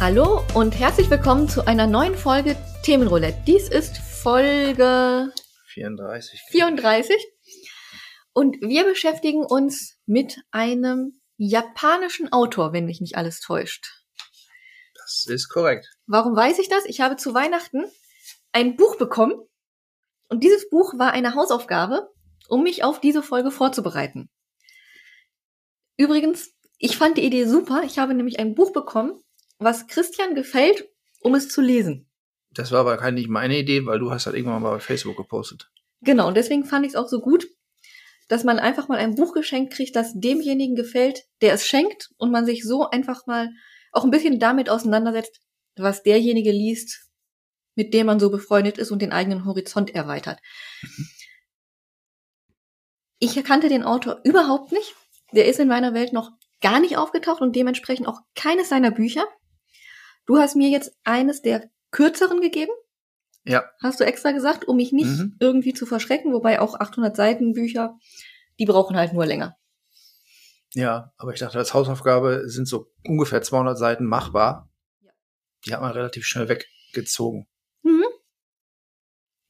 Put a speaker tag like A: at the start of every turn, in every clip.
A: Hallo und herzlich willkommen zu einer neuen Folge Themenroulette. Dies ist Folge
B: 34.
A: 34 und wir beschäftigen uns mit einem japanischen Autor, wenn mich nicht alles täuscht.
B: Das ist korrekt.
A: Warum weiß ich das? Ich habe zu Weihnachten ein Buch bekommen und dieses Buch war eine Hausaufgabe, um mich auf diese Folge vorzubereiten. Übrigens, ich fand die Idee super. Ich habe nämlich ein Buch bekommen, was Christian gefällt, um es zu lesen.
B: Das war aber keine nicht meine Idee, weil du hast halt irgendwann mal bei Facebook gepostet.
A: Genau, und deswegen fand ich es auch so gut, dass man einfach mal ein Buch geschenkt kriegt, das demjenigen gefällt, der es schenkt und man sich so einfach mal auch ein bisschen damit auseinandersetzt, was derjenige liest, mit dem man so befreundet ist und den eigenen Horizont erweitert. Ich kannte den Autor überhaupt nicht. Der ist in meiner Welt noch gar nicht aufgetaucht und dementsprechend auch keines seiner Bücher. Du hast mir jetzt eines der kürzeren gegeben.
B: Ja.
A: Hast du extra gesagt, um mich nicht
B: Mhm.
A: irgendwie zu verschrecken, wobei auch 800 Seiten Bücher, die brauchen halt nur länger.
B: Ja, aber ich dachte, als Hausaufgabe sind so ungefähr 200 Seiten machbar.
A: Ja.
B: Die hat man relativ schnell weggezogen.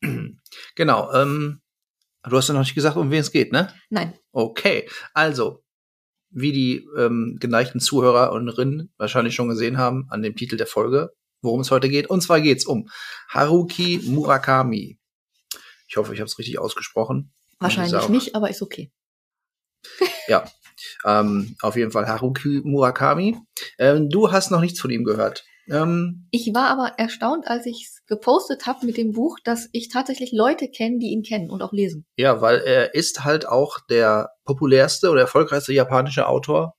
B: Genau. Ähm, du hast ja noch nicht gesagt, um wen es geht, ne?
A: Nein.
B: Okay. Also, wie die ähm, geneigten Zuhörer und Rinnen wahrscheinlich schon gesehen haben an dem Titel der Folge, worum es heute geht. Und zwar geht es um Haruki Murakami. Ich hoffe, ich habe es richtig ausgesprochen.
A: Wahrscheinlich nicht, aber ist okay.
B: Ja, ähm, auf jeden Fall Haruki Murakami. Ähm, du hast noch nichts von ihm gehört. Ähm,
A: Ich war aber erstaunt, als ich es gepostet habe mit dem Buch, dass ich tatsächlich Leute kenne, die ihn kennen und auch lesen.
B: ja, weil er ist halt auch der populärste oder erfolgreichste japanische Autor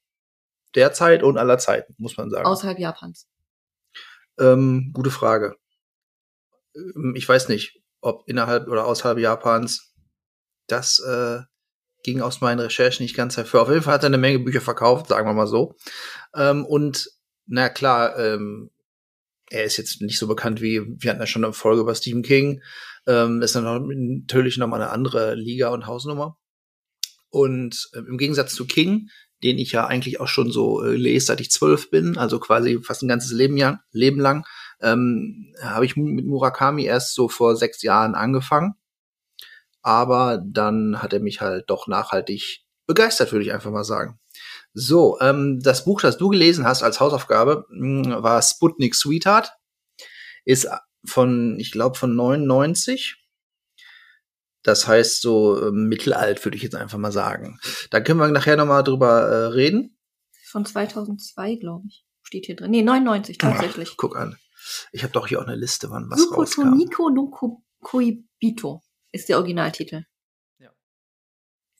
B: derzeit und aller Zeiten, muss man sagen.
A: Außerhalb Japans.
B: Ähm, gute Frage. Ähm, Ich weiß nicht, ob innerhalb oder außerhalb Japans das äh, ging aus meinen Recherchen nicht ganz hervor. Auf jeden Fall hat er eine Menge Bücher verkauft, sagen wir mal so. Ähm, und na klar, ähm, er ist jetzt nicht so bekannt wie, wir hatten ja schon eine Folge über Stephen King. Ähm, ist dann natürlich noch mal eine andere Liga und Hausnummer. Und ähm, im Gegensatz zu King, den ich ja eigentlich auch schon so äh, lese, seit ich zwölf bin, also quasi fast ein ganzes Leben, ja, Leben lang, ähm, habe ich mit Murakami erst so vor sechs Jahren angefangen. Aber dann hat er mich halt doch nachhaltig begeistert, würde ich einfach mal sagen. So, ähm, das Buch, das du gelesen hast als Hausaufgabe, mh, war Sputnik Sweetheart. Ist von, ich glaube, von 99. Das heißt so äh, mittelalt, würde ich jetzt einfach mal sagen. Da können wir nachher nochmal drüber äh, reden.
A: Von 2002, glaube ich. Steht hier drin. Nee, 99 tatsächlich.
B: Ach, guck an. Ich habe doch hier auch eine Liste, wann was rauskam.
A: Sukotoniko no Ko- Koibito ist der Originaltitel.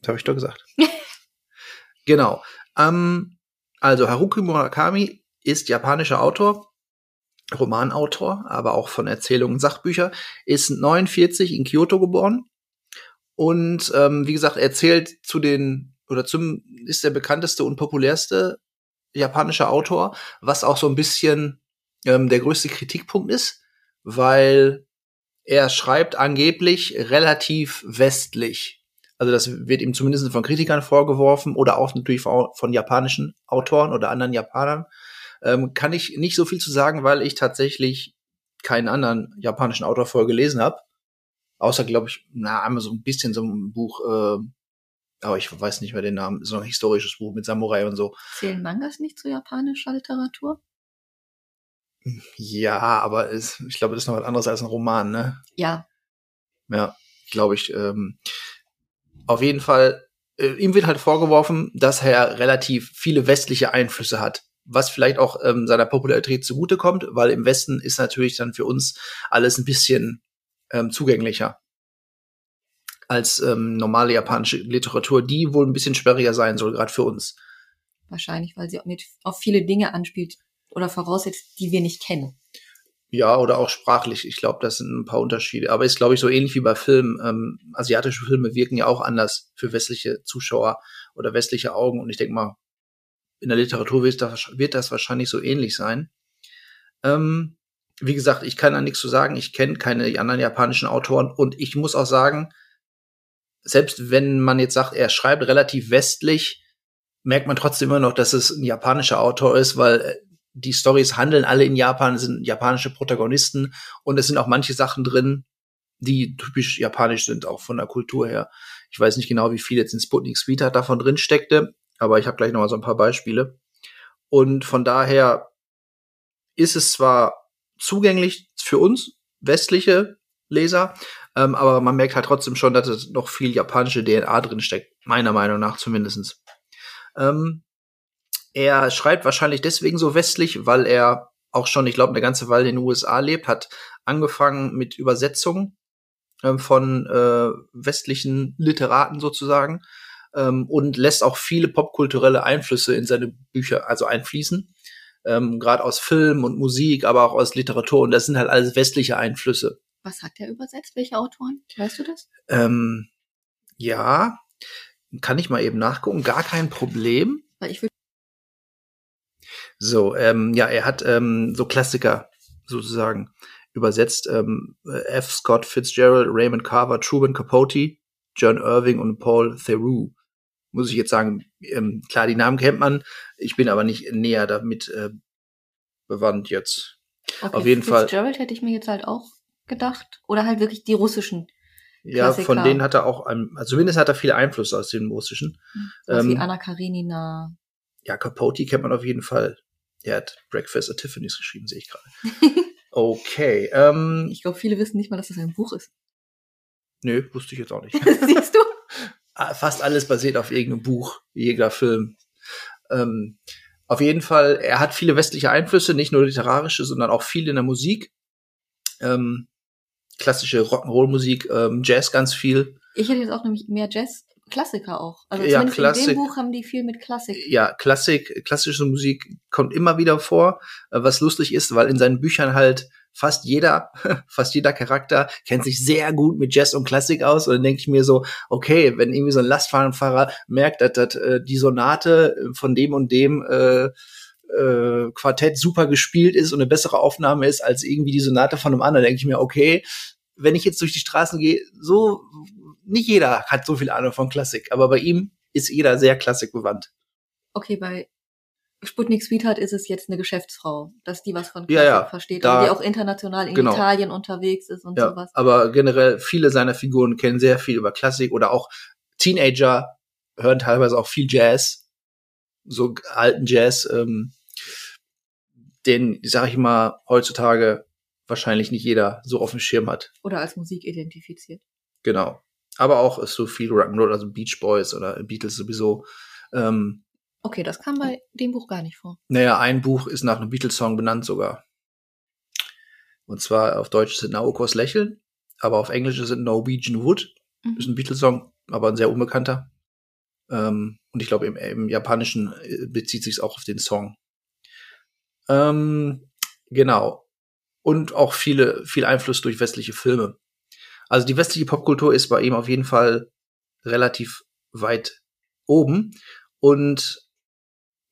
B: Das habe ich doch gesagt. genau. Ähm, also Haruki Murakami ist japanischer Autor, Romanautor, aber auch von Erzählungen, Sachbücher, ist 49 in Kyoto geboren und ähm, wie gesagt erzählt zu den oder zum ist der bekannteste und populärste japanische Autor, was auch so ein bisschen ähm, der größte Kritikpunkt ist, weil er schreibt angeblich relativ westlich. Also das wird ihm zumindest von Kritikern vorgeworfen oder auch natürlich von, von japanischen Autoren oder anderen Japanern. Ähm, kann ich nicht so viel zu sagen, weil ich tatsächlich keinen anderen japanischen Autor vorher gelesen habe. Außer, glaube ich, na, einmal so ein bisschen so ein Buch, äh, aber ich weiß nicht mehr den Namen, so ein historisches Buch mit Samurai und so.
A: Zählen Mangas nicht zu japanischer Literatur?
B: Ja, aber es, ich glaube, das ist noch was anderes als ein Roman, ne?
A: Ja.
B: Ja, glaube ich. Ähm, auf jeden Fall, äh, ihm wird halt vorgeworfen, dass er relativ viele westliche Einflüsse hat. Was vielleicht auch ähm, seiner Popularität zugutekommt, weil im Westen ist natürlich dann für uns alles ein bisschen ähm, zugänglicher als ähm, normale japanische Literatur, die wohl ein bisschen sperriger sein soll, gerade für uns.
A: Wahrscheinlich, weil sie auch nicht auf viele Dinge anspielt oder voraussetzt, die wir nicht kennen.
B: Ja, oder auch sprachlich. Ich glaube, das sind ein paar Unterschiede. Aber ist, glaube ich, so ähnlich wie bei Filmen. Ähm, asiatische Filme wirken ja auch anders für westliche Zuschauer oder westliche Augen. Und ich denke mal, in der Literatur wird das, wird das wahrscheinlich so ähnlich sein. Ähm, wie gesagt, ich kann da nichts zu sagen. Ich kenne keine anderen japanischen Autoren und ich muss auch sagen, selbst wenn man jetzt sagt, er schreibt relativ westlich, merkt man trotzdem immer noch, dass es ein japanischer Autor ist, weil äh, die Stories handeln alle in Japan, sind japanische Protagonisten und es sind auch manche Sachen drin, die typisch japanisch sind, auch von der Kultur her. Ich weiß nicht genau, wie viel jetzt in Sputnik Sweetheart davon drin steckte, aber ich habe gleich noch mal so ein paar Beispiele. Und von daher ist es zwar zugänglich für uns westliche Leser, ähm, aber man merkt halt trotzdem schon, dass es noch viel japanische DNA drin steckt, meiner Meinung nach zumindestens. Ähm, er schreibt wahrscheinlich deswegen so westlich, weil er auch schon, ich glaube, eine ganze Weile in den USA lebt, hat angefangen mit Übersetzungen ähm, von äh, westlichen Literaten sozusagen ähm, und lässt auch viele popkulturelle Einflüsse in seine Bücher also einfließen. Ähm, Gerade aus Film und Musik, aber auch aus Literatur. Und das sind halt alles westliche Einflüsse.
A: Was hat er übersetzt? Welche Autoren? Weißt du das?
B: Ähm, ja, kann ich mal eben nachgucken. Gar kein Problem.
A: Weil ich würde
B: So, ähm, ja, er hat ähm, so Klassiker sozusagen übersetzt. Ähm, F. Scott Fitzgerald, Raymond Carver, Truman Capote, John Irving und Paul Theroux. Muss ich jetzt sagen, ähm, klar, die Namen kennt man. Ich bin aber nicht näher damit äh, bewandt jetzt.
A: okay,
B: auf jeden Fall.
A: Fitzgerald hätte ich mir jetzt halt auch gedacht. Oder halt wirklich die russischen.
B: Ja,
A: Klassiker.
B: von denen hat er auch, ein, also zumindest hat er viele Einflüsse aus den russischen.
A: Wie
B: Ähm,
A: Anna Karenina.
B: Ja, Capote kennt man auf jeden Fall. Der hat Breakfast at Tiffany's geschrieben, sehe ich gerade. Okay, ähm,
A: Ich glaube, viele wissen nicht mal, dass das ein Buch ist.
B: nö, wusste ich jetzt auch nicht.
A: Siehst du?
B: Ah, Fast alles basiert auf irgendeinem Buch, jeder Film. Ähm, auf jeden Fall, er hat viele westliche Einflüsse, nicht nur literarische, sondern auch viel in der Musik. Ähm, klassische Rock'n'Roll-Musik, ähm, Jazz ganz viel.
A: Ich hätte jetzt auch nämlich mehr Jazz-Klassiker auch. Also
B: Ja,
A: zumindest in
B: Klassik.
A: dem Buch haben die viel mit Klassik.
B: ja, Klassik, klassische Musik kommt immer wieder vor, äh, was lustig ist, weil in seinen Büchern halt fast jeder, fast jeder Charakter kennt sich sehr gut mit Jazz und Klassik aus. Und dann denke ich mir so, okay, wenn irgendwie so ein Lastwagenfahrer merkt, dass, dass äh, die Sonate von dem und dem äh, äh, Quartett super gespielt ist und eine bessere Aufnahme ist als irgendwie die Sonate von einem anderen, denke ich mir, okay, wenn ich jetzt durch die Straßen gehe, so nicht jeder hat so viel Ahnung von Klassik, aber bei ihm ist jeder sehr klassikbewandt.
A: Okay, bei Sputnik Sweetheart ist es jetzt eine Geschäftsfrau, dass die was von
B: Ja,
A: Klassik
B: ja,
A: versteht,
B: da-
A: die auch international in
B: genau.
A: Italien unterwegs ist und
B: Ja,
A: sowas.
B: aber generell viele seiner Figuren kennen sehr viel über Klassik oder auch Teenager hören teilweise auch viel Jazz, so alten Jazz, ähm, den, sag ich mal, heutzutage wahrscheinlich nicht jeder so auf dem Schirm hat.
A: Oder als Musik identifiziert.
B: Genau. Aber auch ist so viel Rock'n'Roll, also Beach Boys oder Beatles sowieso. Ähm,
A: Okay, das kam bei dem Buch gar nicht vor.
B: naja, ein Buch ist nach einem Beatles-Song benannt sogar. Und zwar auf Deutsch sind Naokos Lächeln, aber auf Englisch ist es Norwegian Wood. Ist
A: Mhm.
B: ein Beatles-Song, aber ein sehr unbekannter. Ähm, und ich glaube, im, im Japanischen äh, bezieht sich auch auf den Song. Ähm, genau. Und auch viele, viel Einfluss durch westliche Filme. Also die westliche Popkultur ist bei ihm auf jeden Fall relativ weit oben. Und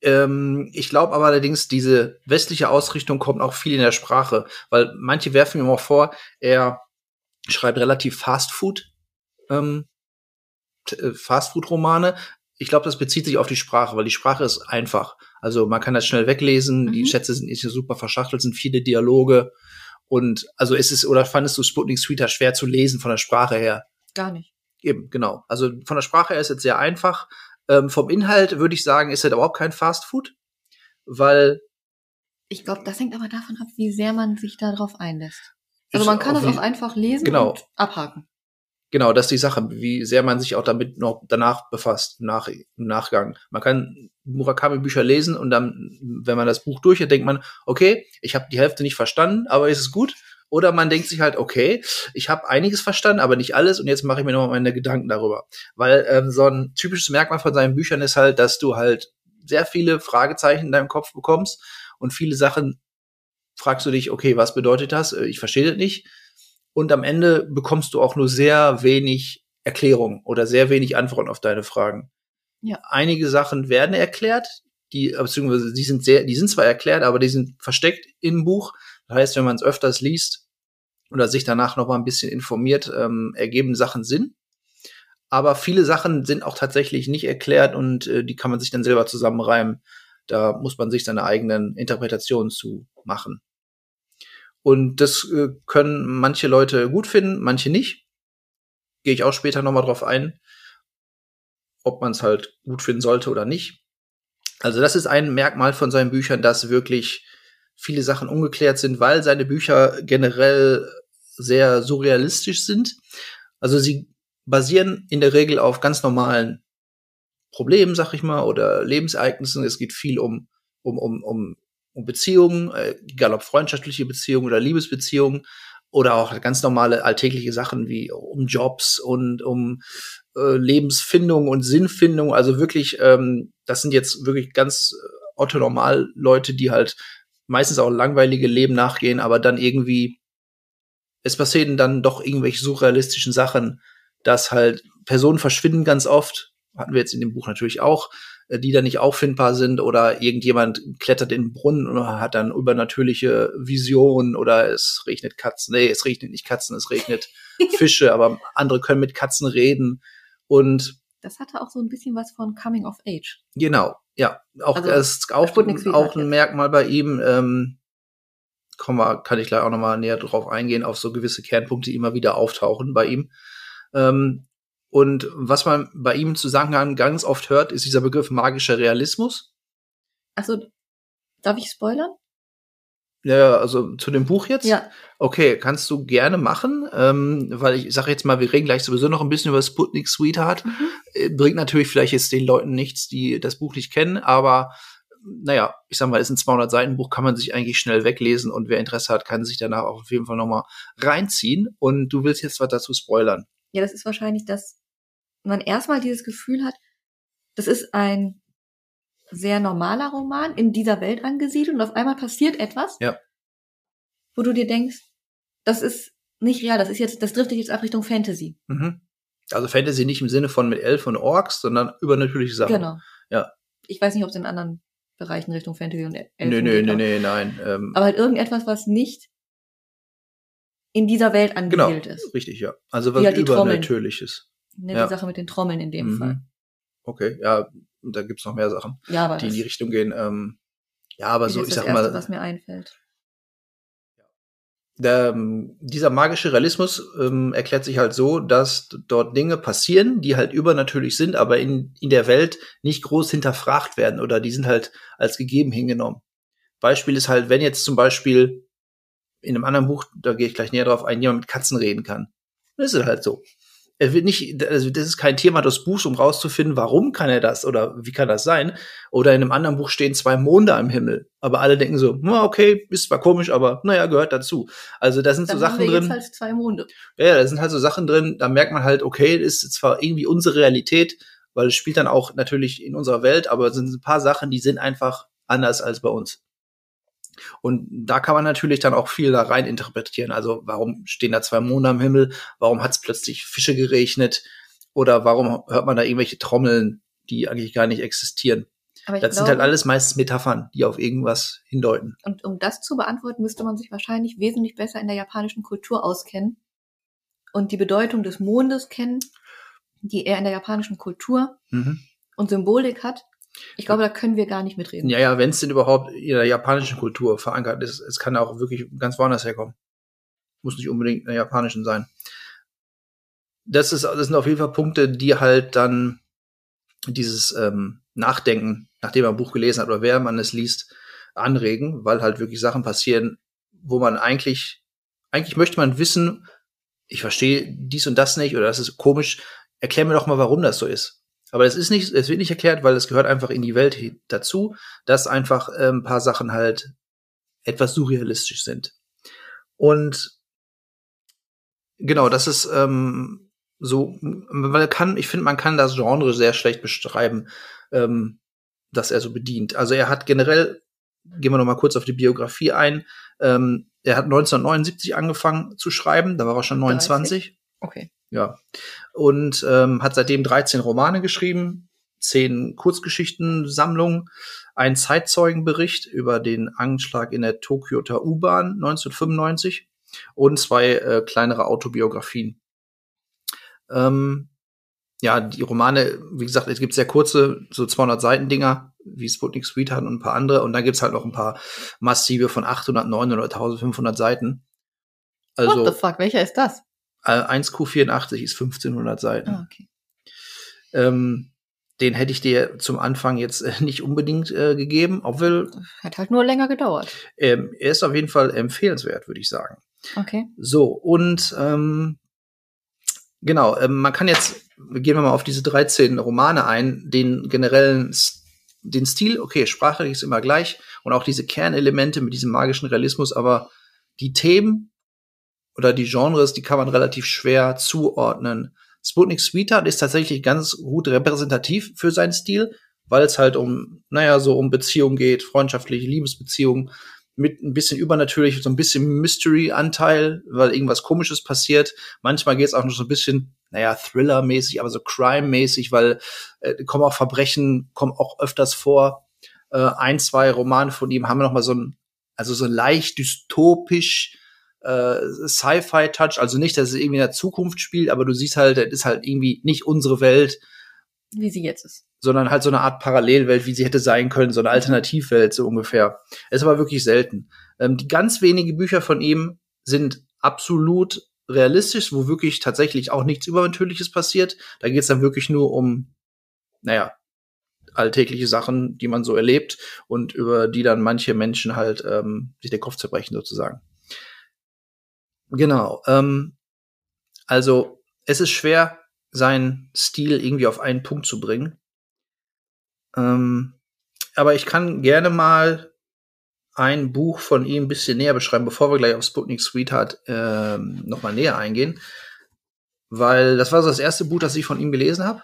B: ähm, ich glaube aber allerdings, diese westliche Ausrichtung kommt auch viel in der Sprache, weil manche werfen ihm auch vor, er schreibt relativ Fast Food, ähm, äh, Fast Food Romane. Ich glaube, das bezieht sich auf die Sprache, weil die Sprache ist einfach. Also man kann das schnell weglesen, die
A: Mhm.
B: Schätze sind nicht so super verschachtelt, sind viele Dialoge. Und also ist es, oder fandest du Sputnik Sweeter schwer zu lesen von der Sprache her?
A: Gar nicht.
B: Eben, genau. Also von der Sprache her ist es sehr einfach. Ähm, vom Inhalt würde ich sagen, ist es überhaupt kein Fast Food, weil
A: Ich glaube, das hängt aber davon ab, wie sehr man sich darauf einlässt. Also man kann das auch einfach lesen
B: Genau.
A: und abhaken.
B: Genau, das ist die Sache, wie sehr man sich auch damit noch danach befasst, nach, im Nachgang. Man kann Murakami-Bücher lesen und dann, wenn man das Buch durch hat, denkt man, okay, ich habe die Hälfte nicht verstanden, aber ist es gut? Oder man denkt sich halt, okay, ich habe einiges verstanden, aber nicht alles und jetzt mache ich mir nochmal meine Gedanken darüber. Weil ähm, so ein typisches Merkmal von seinen Büchern ist halt, dass du halt sehr viele Fragezeichen in deinem Kopf bekommst und viele Sachen fragst du dich, okay, was bedeutet das? Äh, Ich verstehe das nicht. Und am Ende bekommst du auch nur sehr wenig Erklärung oder sehr wenig Antworten auf deine Fragen.
A: Ja.
B: Einige Sachen werden erklärt, die, beziehungsweise die sind sehr, die sind zwar erklärt, aber die sind versteckt im Buch. Das heißt, wenn man es öfters liest oder sich danach noch mal ein bisschen informiert, ähm, ergeben Sachen Sinn. Aber viele Sachen sind auch tatsächlich nicht erklärt und äh, die kann man sich dann selber zusammenreimen. Da muss man sich seine eigenen Interpretationen zu machen. Und das äh, können manche Leute gut finden, manche nicht. Gehe ich auch später nochmal drauf ein, ob man es halt gut finden sollte oder nicht. Also das ist ein Merkmal von seinen Büchern, dass wirklich viele Sachen ungeklärt sind, weil seine Bücher generell sehr surrealistisch sind. Also sie basieren in der Regel auf ganz normalen Problemen, sag ich mal, oder Lebensereignissen. Es geht viel um, um, um, um, um Beziehungen, äh, egal ob freundschaftliche Beziehungen oder Liebesbeziehungen oder auch ganz normale alltägliche Sachen wie um Jobs und um äh, Lebensfindung und Sinnfindung. Also wirklich, ähm, das sind jetzt wirklich ganz äh, Otto Leute, die halt meistens auch langweilige Leben nachgehen, aber dann irgendwie es passieren dann doch irgendwelche surrealistischen Sachen, dass halt Personen verschwinden ganz oft, hatten wir jetzt in dem Buch natürlich auch, die dann nicht auffindbar sind oder irgendjemand klettert in den Brunnen und hat dann übernatürliche Visionen oder es regnet Katzen. Nee, es regnet nicht Katzen, es regnet Fische, aber andere können mit Katzen reden und
A: das hatte auch so ein bisschen was von Coming of Age.
B: Genau, ja. Auch also, das ist auch, auch ein Merkmal bei ihm. Ähm, kommen wir, kann ich gleich auch nochmal näher drauf eingehen, auf so gewisse Kernpunkte, die immer wieder auftauchen bei ihm. Ähm, und was man bei ihm zu sagen ganz oft hört, ist dieser Begriff magischer Realismus.
A: Also, darf ich spoilern?
B: Ja, also zu dem Buch jetzt?
A: Ja.
B: Okay, kannst du gerne machen, ähm, weil ich sage jetzt mal, wir reden gleich sowieso noch ein bisschen über Sputnik Sweetheart. Mhm. Äh, bringt natürlich vielleicht jetzt den Leuten nichts, die das Buch nicht kennen, aber naja, ich sag mal, ist ein 200 Seiten Buch, kann man sich eigentlich schnell weglesen und wer Interesse hat, kann sich danach auch auf jeden Fall nochmal reinziehen. Und du willst jetzt was dazu spoilern.
A: Ja, das ist wahrscheinlich, dass man erstmal dieses Gefühl hat, das ist ein sehr normaler Roman in dieser Welt angesiedelt und auf einmal passiert etwas,
B: ja.
A: wo du dir denkst, das ist nicht real, das ist jetzt, das driftet jetzt ab Richtung Fantasy.
B: Mhm. Also Fantasy nicht im Sinne von mit Elfen und Orks, sondern übernatürliche Sachen.
A: Genau.
B: Ja.
A: Ich weiß nicht, ob es in anderen Bereichen Richtung Fantasy und Elfen
B: Nö, nö, nö, nö, nein.
A: Ähm, Aber halt irgendetwas, was nicht in dieser Welt angesiedelt
B: genau,
A: ist.
B: Richtig, ja. Also was halt Übernatürliches.
A: Ne,
B: ja.
A: Die Sache mit den Trommeln in dem mhm. Fall.
B: Okay, ja, da gibt's noch mehr Sachen,
A: ja, aber
B: die in die Richtung gehen. Ähm, ja, aber so, ich sag
A: Erste,
B: mal.
A: was mir einfällt.
B: Der, ähm, dieser magische Realismus ähm, erklärt sich halt so, dass dort Dinge passieren, die halt übernatürlich sind, aber in, in der Welt nicht groß hinterfragt werden oder die sind halt als gegeben hingenommen. Beispiel ist halt, wenn jetzt zum Beispiel in einem anderen Buch, da gehe ich gleich näher drauf ein, jemand mit Katzen reden kann. Das ist halt so er wird nicht, also das ist kein Thema des Buchs, um rauszufinden, warum kann er das oder wie kann das sein. Oder in einem anderen Buch stehen zwei Monde am Himmel, aber alle denken so, na, okay, ist zwar komisch, aber naja, gehört dazu. Also da sind
A: Dann
B: so Sachen
A: wir
B: drin.
A: Jetzt halt zwei Monde.
B: Ja, da sind halt so Sachen drin, da merkt man halt, okay, ist zwar irgendwie unsere Realität, weil es spielt dann auch natürlich in unserer Welt, aber es sind ein paar Sachen, die sind einfach anders als bei uns. Und da kann man natürlich dann auch viel da rein interpretieren. Also warum stehen da zwei Monde am Himmel? Warum hat es plötzlich Fische geregnet? Oder warum hört man da irgendwelche Trommeln, die eigentlich gar nicht existieren? das glaube, sind halt alles meistens Metaphern, die auf irgendwas hindeuten.
A: Und um das zu beantworten, müsste man sich wahrscheinlich wesentlich besser in der japanischen Kultur auskennen und die Bedeutung des Mondes kennen, die er in der japanischen Kultur
B: mhm.
A: und Symbolik hat. Ich glaube, da können wir gar nicht mitreden.
B: Ja, ja, wenn es denn überhaupt in der japanischen Kultur verankert ist, es kann auch wirklich ganz woanders herkommen. Muss nicht unbedingt in der japanischen sein. Das, ist, das sind auf jeden Fall Punkte, die halt dann dieses ähm, Nachdenken, nachdem man ein Buch gelesen hat oder wer man es liest, anregen, weil halt wirklich Sachen passieren, wo man eigentlich, eigentlich möchte man wissen, ich verstehe dies und das nicht oder das ist komisch, erklär mir doch mal, warum das so ist. Aber es ist nicht, es wird nicht erklärt, weil es gehört einfach in die Welt dazu, dass einfach äh, ein paar Sachen halt etwas surrealistisch sind. Und genau, das ist ähm, so, man kann, ich finde, man kann das Genre sehr schlecht beschreiben, ähm, dass er so bedient. Also er hat generell, gehen wir noch mal kurz auf die Biografie ein, ähm, er hat 1979 angefangen zu schreiben, da war er schon 29. 30?
A: Okay.
B: Ja. Und ähm, hat seitdem 13 Romane geschrieben, 10 Kurzgeschichtensammlungen, ein Zeitzeugenbericht über den Anschlag in der Tokioter U-Bahn 1995 und zwei äh, kleinere Autobiografien. Ähm, ja, die Romane, wie gesagt, es gibt sehr kurze, so 200 Seiten Dinger, wie Sputnik Sweetheart und ein paar andere. Und dann gibt's halt noch ein paar massive von 800, 900, 1500 Seiten.
A: Also, What the fuck, welcher ist das?
B: 1Q84 äh, ist 1500 Seiten. Ah, okay. Ähm, den hätte ich dir zum Anfang jetzt äh, nicht unbedingt äh, gegeben, obwohl.
A: Hat halt nur länger gedauert.
B: Ähm, er ist auf jeden Fall empfehlenswert, würde ich sagen.
A: Okay.
B: So, und ähm, genau, ähm, man kann jetzt, gehen wir mal auf diese 13 Romane ein, den generellen den Stil, okay, sprachlich ist immer gleich und auch diese Kernelemente mit diesem magischen Realismus, aber die Themen oder die Genres, die kann man relativ schwer zuordnen. Sputnik Sweetheart ist tatsächlich ganz gut repräsentativ für seinen Stil, weil es halt um, naja, so um Beziehungen geht, freundschaftliche Liebesbeziehungen mit ein bisschen übernatürlich, so ein bisschen Mystery-Anteil, weil irgendwas Komisches passiert. Manchmal geht es auch noch so ein bisschen, naja, Thriller-mäßig, aber so Crime-mäßig, weil äh, kommen auch Verbrechen, kommen auch öfters vor. Äh, ein, zwei Romane von ihm haben noch mal so ein, also so leicht dystopisch äh, Sci-Fi-Touch, also nicht, dass es irgendwie in der Zukunft spielt, aber du siehst halt, es ist halt irgendwie nicht unsere Welt.
A: Wie sie jetzt ist.
B: Sondern halt so eine Art Parallelwelt, wie sie hätte sein können, so eine Alternativwelt, so ungefähr. ist aber wirklich selten. Ähm, die ganz wenigen Bücher von ihm sind absolut realistisch, wo wirklich tatsächlich auch nichts Übernatürliches passiert. Da geht es dann wirklich nur um, naja, alltägliche Sachen, die man so erlebt und über die dann manche Menschen halt ähm, sich den Kopf zerbrechen sozusagen. Genau. Ähm, also es ist schwer, seinen Stil irgendwie auf einen Punkt zu bringen. Ähm, aber ich kann gerne mal ein Buch von ihm ein bisschen näher beschreiben, bevor wir gleich auf Sputnik Sweetheart ähm, noch mal näher eingehen. Weil das war so das erste Buch, das ich von ihm gelesen habe.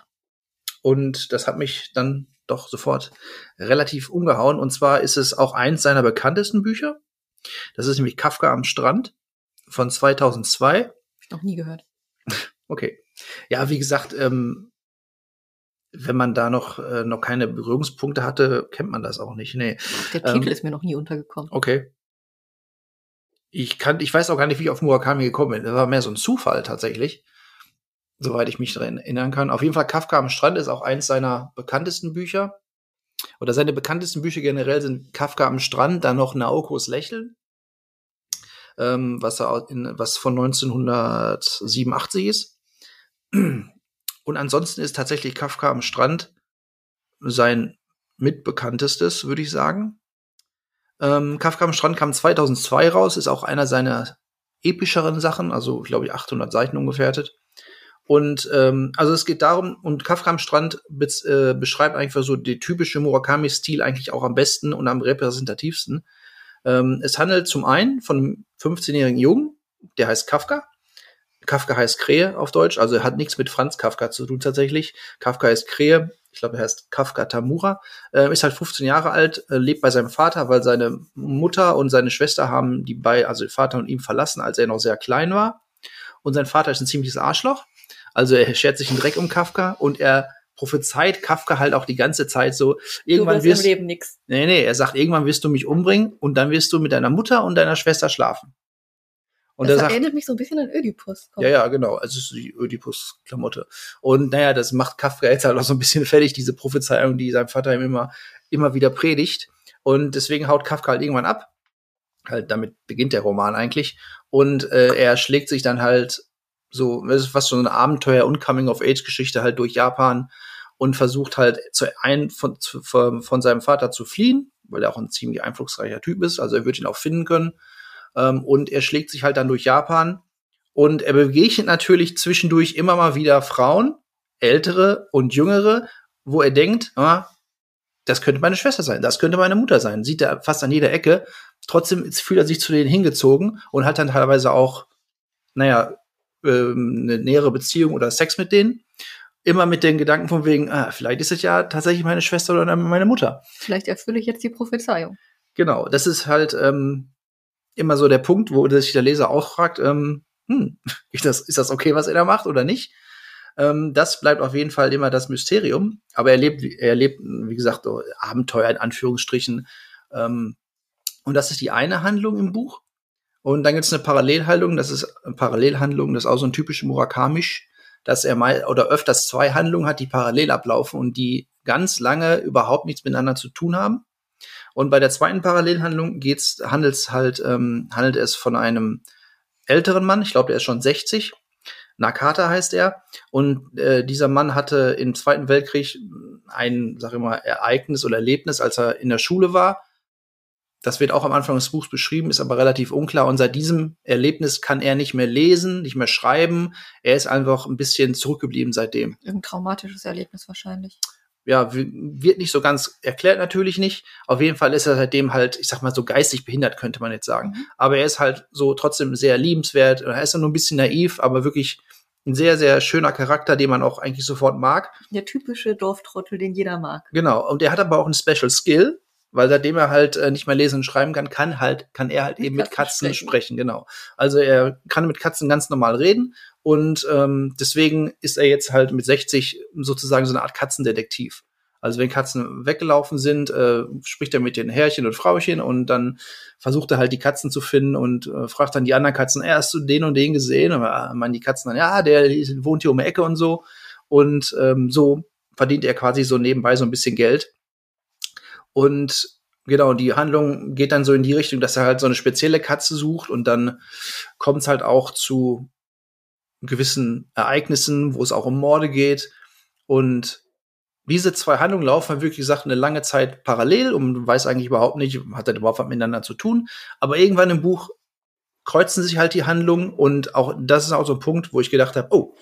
B: Und das hat mich dann doch sofort relativ umgehauen. Und zwar ist es auch eins seiner bekanntesten Bücher. Das ist nämlich Kafka am Strand von 2002. Hab
A: ich noch nie gehört.
B: Okay. Ja, wie gesagt, ähm, wenn man da noch, äh, noch keine Berührungspunkte hatte, kennt man das auch nicht. Nee.
A: Der Titel ähm, ist mir noch nie untergekommen.
B: Okay. Ich kann, ich weiß auch gar nicht, wie ich auf Murakami gekommen bin. Das war mehr so ein Zufall tatsächlich. Soweit ich mich daran erinnern kann. Auf jeden Fall Kafka am Strand ist auch eins seiner bekanntesten Bücher. Oder seine bekanntesten Bücher generell sind Kafka am Strand, dann noch Naokos Lächeln ähm, was, er in, was von 1987 ist. Und ansonsten ist tatsächlich Kafka am Strand sein mitbekanntestes, würde ich sagen. Ähm, Kafka am Strand kam 2002 raus, ist auch einer seiner epischeren Sachen, also glaube ich 800 Seiten ungefährdet. Und ähm, also es geht darum, und Kafka am Strand be äh, beschreibt einfach so die typische Murakami-Stil eigentlich auch am besten und am repräsentativsten. Ähm, es handelt zum einen von einem 15-jährigen Jungen, der heißt Kafka. Kafka heißt Krähe auf Deutsch, also hat nichts mit Franz Kafka zu tun tatsächlich. Kafka heißt Krähe, ich glaube, er heißt Kafka Tamura, äh, ist halt 15 Jahre alt, äh, lebt bei seinem Vater, weil seine Mutter und seine Schwester haben die bei, also Vater und ihm verlassen, als er noch sehr klein war. Und sein Vater ist ein ziemliches Arschloch. Also er schert sich einen Dreck um Kafka und er prophezeit Kafka halt auch die ganze Zeit so, irgendwann du wirst,
A: im Leben nix.
B: Nee, nee, er sagt, irgendwann wirst du mich umbringen und dann wirst du mit deiner Mutter und deiner Schwester schlafen.
A: Und das erinnert sagt, mich so ein bisschen an Ödipus.
B: Komm. Ja, ja, genau. Also es ist die Ödipus-Klamotte. Und naja, das macht Kafka jetzt halt auch so ein bisschen fertig, diese Prophezeiung, die sein Vater ihm immer, immer wieder predigt. Und deswegen haut Kafka halt irgendwann ab. Halt, damit beginnt der Roman eigentlich. Und äh, er schlägt sich dann halt so, das ist fast so eine Abenteuer- und Coming-of-Age-Geschichte halt durch Japan und versucht halt zu ein, von, zu, von seinem Vater zu fliehen, weil er auch ein ziemlich einflussreicher Typ ist, also er wird ihn auch finden können. Ähm, und er schlägt sich halt dann durch Japan und er begegnet natürlich zwischendurch immer mal wieder Frauen, ältere und jüngere, wo er denkt, ah, das könnte meine Schwester sein, das könnte meine Mutter sein. Sieht er fast an jeder Ecke. Trotzdem fühlt er sich zu denen hingezogen und hat dann teilweise auch, naja, ähm, eine nähere Beziehung oder Sex mit denen. Immer mit den Gedanken von wegen, ah, vielleicht ist es ja tatsächlich meine Schwester oder meine Mutter.
A: Vielleicht erfülle ich jetzt die Prophezeiung.
B: Genau, das ist halt ähm, immer so der Punkt, wo sich der Leser auch fragt, ähm, hm, ist das, ist das okay, was er da macht oder nicht? Ähm, das bleibt auf jeden Fall immer das Mysterium. Aber er lebt, er lebt, wie gesagt, Abenteuer in Anführungsstrichen. Ähm, und das ist die eine Handlung im Buch. Und dann gibt es eine Parallelhandlung, das ist eine Parallelhandlung, das ist auch so ein typisch Murakamisch, dass er mal oder öfters zwei Handlungen hat, die parallel ablaufen und die ganz lange überhaupt nichts miteinander zu tun haben. Und bei der zweiten Parallelhandlung geht's, handelt's halt, ähm, handelt es von einem älteren Mann, ich glaube, der ist schon 60. Nakata heißt er. Und äh, dieser Mann hatte im Zweiten Weltkrieg ein, sag ich mal, Ereignis oder Erlebnis, als er in der Schule war. Das wird auch am Anfang des Buchs beschrieben, ist aber relativ unklar. Und seit diesem Erlebnis kann er nicht mehr lesen, nicht mehr schreiben. Er ist einfach ein bisschen zurückgeblieben seitdem.
A: Ein traumatisches Erlebnis wahrscheinlich
B: ja, wird nicht so ganz erklärt natürlich nicht. Auf jeden Fall ist er seitdem halt, ich sag mal, so geistig behindert, könnte man jetzt sagen. Mhm. Aber er ist halt so trotzdem sehr liebenswert. Er ist nur ein bisschen naiv, aber wirklich ein sehr, sehr schöner Charakter, den man auch eigentlich sofort mag.
A: Der typische Dorftrottel, den jeder mag.
B: Genau. Und er hat aber auch einen Special Skill, weil seitdem er halt äh, nicht mehr lesen und schreiben kann, kann halt, kann er halt mit eben Katzen mit Katzen sprechen. sprechen. Genau. Also er kann mit Katzen ganz normal reden und ähm, deswegen ist er jetzt halt mit 60 sozusagen so eine Art Katzendetektiv. Also wenn Katzen weggelaufen sind, äh, spricht er mit den Herrchen und Frauchen und dann versucht er halt die Katzen zu finden und äh, fragt dann die anderen Katzen, äh, hast du den und den gesehen? Und äh, meinen die Katzen dann, ja, der wohnt hier um die Ecke und so. Und ähm, so verdient er quasi so nebenbei so ein bisschen Geld. Und genau, die Handlung geht dann so in die Richtung, dass er halt so eine spezielle Katze sucht und dann kommt es halt auch zu gewissen Ereignissen, wo es auch um Morde geht. Und diese zwei Handlungen laufen, wie gesagt, eine lange Zeit parallel und weiß eigentlich überhaupt nicht, hat das überhaupt was miteinander zu tun. Aber irgendwann im Buch kreuzen sich halt die Handlungen und auch das ist auch so ein Punkt, wo ich gedacht habe, oh,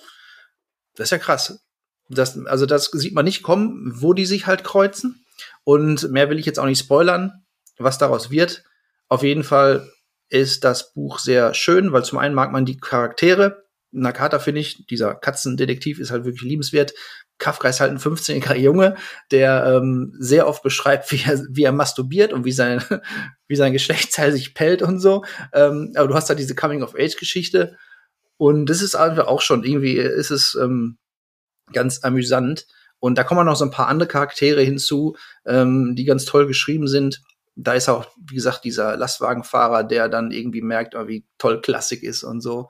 B: das ist ja krass. Das, also das sieht man nicht kommen, wo die sich halt kreuzen. Und mehr will ich jetzt auch nicht spoilern, was daraus wird. Auf jeden Fall ist das Buch sehr schön, weil zum einen mag man die Charaktere, Nakata finde ich, dieser Katzendetektiv ist halt wirklich liebenswert. Kafka ist halt ein 15-jähriger Junge, der ähm, sehr oft beschreibt, wie er, wie er masturbiert und wie sein, wie sein Geschlechtsteil sich pellt und so. Ähm, aber du hast halt diese Coming-of-Age-Geschichte. Und das ist einfach auch schon, irgendwie ist es ähm, ganz amüsant. Und da kommen noch so ein paar andere Charaktere hinzu, ähm, die ganz toll geschrieben sind. Da ist auch, wie gesagt, dieser Lastwagenfahrer, der dann irgendwie merkt, oh, wie toll Klassik ist und so.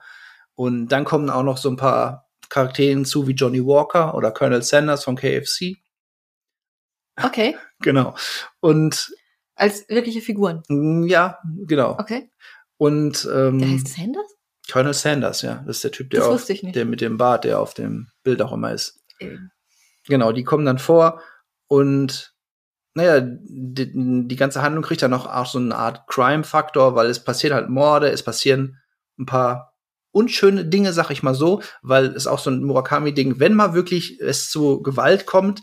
B: Und dann kommen auch noch so ein paar Charaktere hinzu wie Johnny Walker oder Colonel Sanders von KFC.
A: Okay.
B: genau. Und
A: als wirkliche Figuren.
B: Mm, ja, genau.
A: Okay.
B: Und ähm,
A: der heißt Sanders?
B: Colonel Sanders, ja. Das ist der Typ, der, auf, der mit dem Bart, der auf dem Bild auch immer ist. Ähm. Genau, die kommen dann vor und naja, die, die ganze Handlung kriegt dann noch auch so eine Art Crime-Faktor, weil es passieren halt Morde, es passieren ein paar unschöne Dinge, sag ich mal so, weil es auch so ein Murakami-Ding, wenn mal wirklich es zu Gewalt kommt,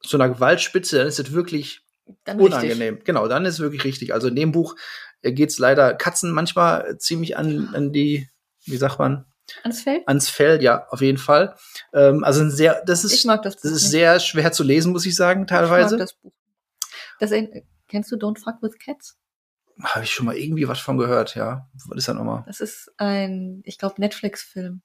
B: zu einer Gewaltspitze, dann ist es wirklich dann unangenehm. Richtig. Genau, dann ist es wirklich richtig. Also in dem Buch äh, geht's leider Katzen manchmal ziemlich an, an die, wie sagt man?
A: Ans Fell?
B: Ans Fell, ja, auf jeden Fall. Ähm, also ein sehr, das ist,
A: ich mag das,
B: das ist nicht. sehr schwer zu lesen, muss ich sagen, teilweise. Ich mag das Buch.
A: Das, kennst du Don't Fuck with Cats?
B: Habe ich schon mal irgendwie was von gehört, ja. Was ist das nochmal?
A: Das ist ein, ich glaube, Netflix-Film.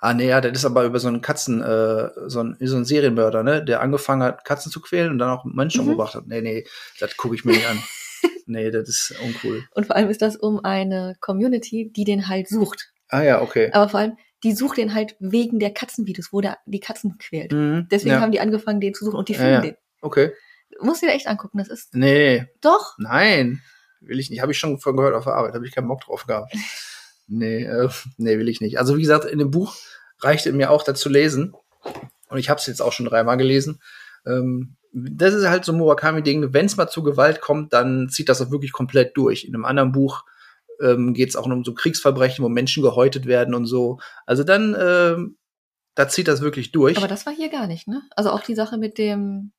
B: Ah, nee, ja, das ist aber über so einen Katzen, äh, so ein, so ein Serienmörder, ne, der angefangen hat, Katzen zu quälen und dann auch Menschen mhm. umgebracht hat. Nee, nee, das gucke ich mir nicht an. nee, das ist uncool.
A: Und vor allem ist das um eine Community, die den halt sucht.
B: Ah ja, okay.
A: Aber vor allem, die sucht den halt wegen der Katzenvideos, wo der die Katzen quält. Mhm, Deswegen ja. haben die angefangen, den zu suchen und die finden ja, ja. den.
B: Okay.
A: Muss dir echt angucken, das ist.
B: Nee.
A: Doch.
B: Nein. Will ich nicht. Habe ich schon von gehört auf der Arbeit. Habe ich keinen Bock drauf gehabt. nee, äh, nee, will ich nicht. Also wie gesagt, in dem Buch reichte mir auch dazu lesen. Und ich habe es jetzt auch schon dreimal gelesen. Ähm, das ist halt so ein Murakami-Ding. Wenn es mal zu Gewalt kommt, dann zieht das auch wirklich komplett durch. In einem anderen Buch ähm, geht es auch um so Kriegsverbrechen, wo Menschen gehäutet werden und so. Also dann, ähm, da zieht das wirklich durch.
A: Aber das war hier gar nicht, ne? Also auch die Sache mit dem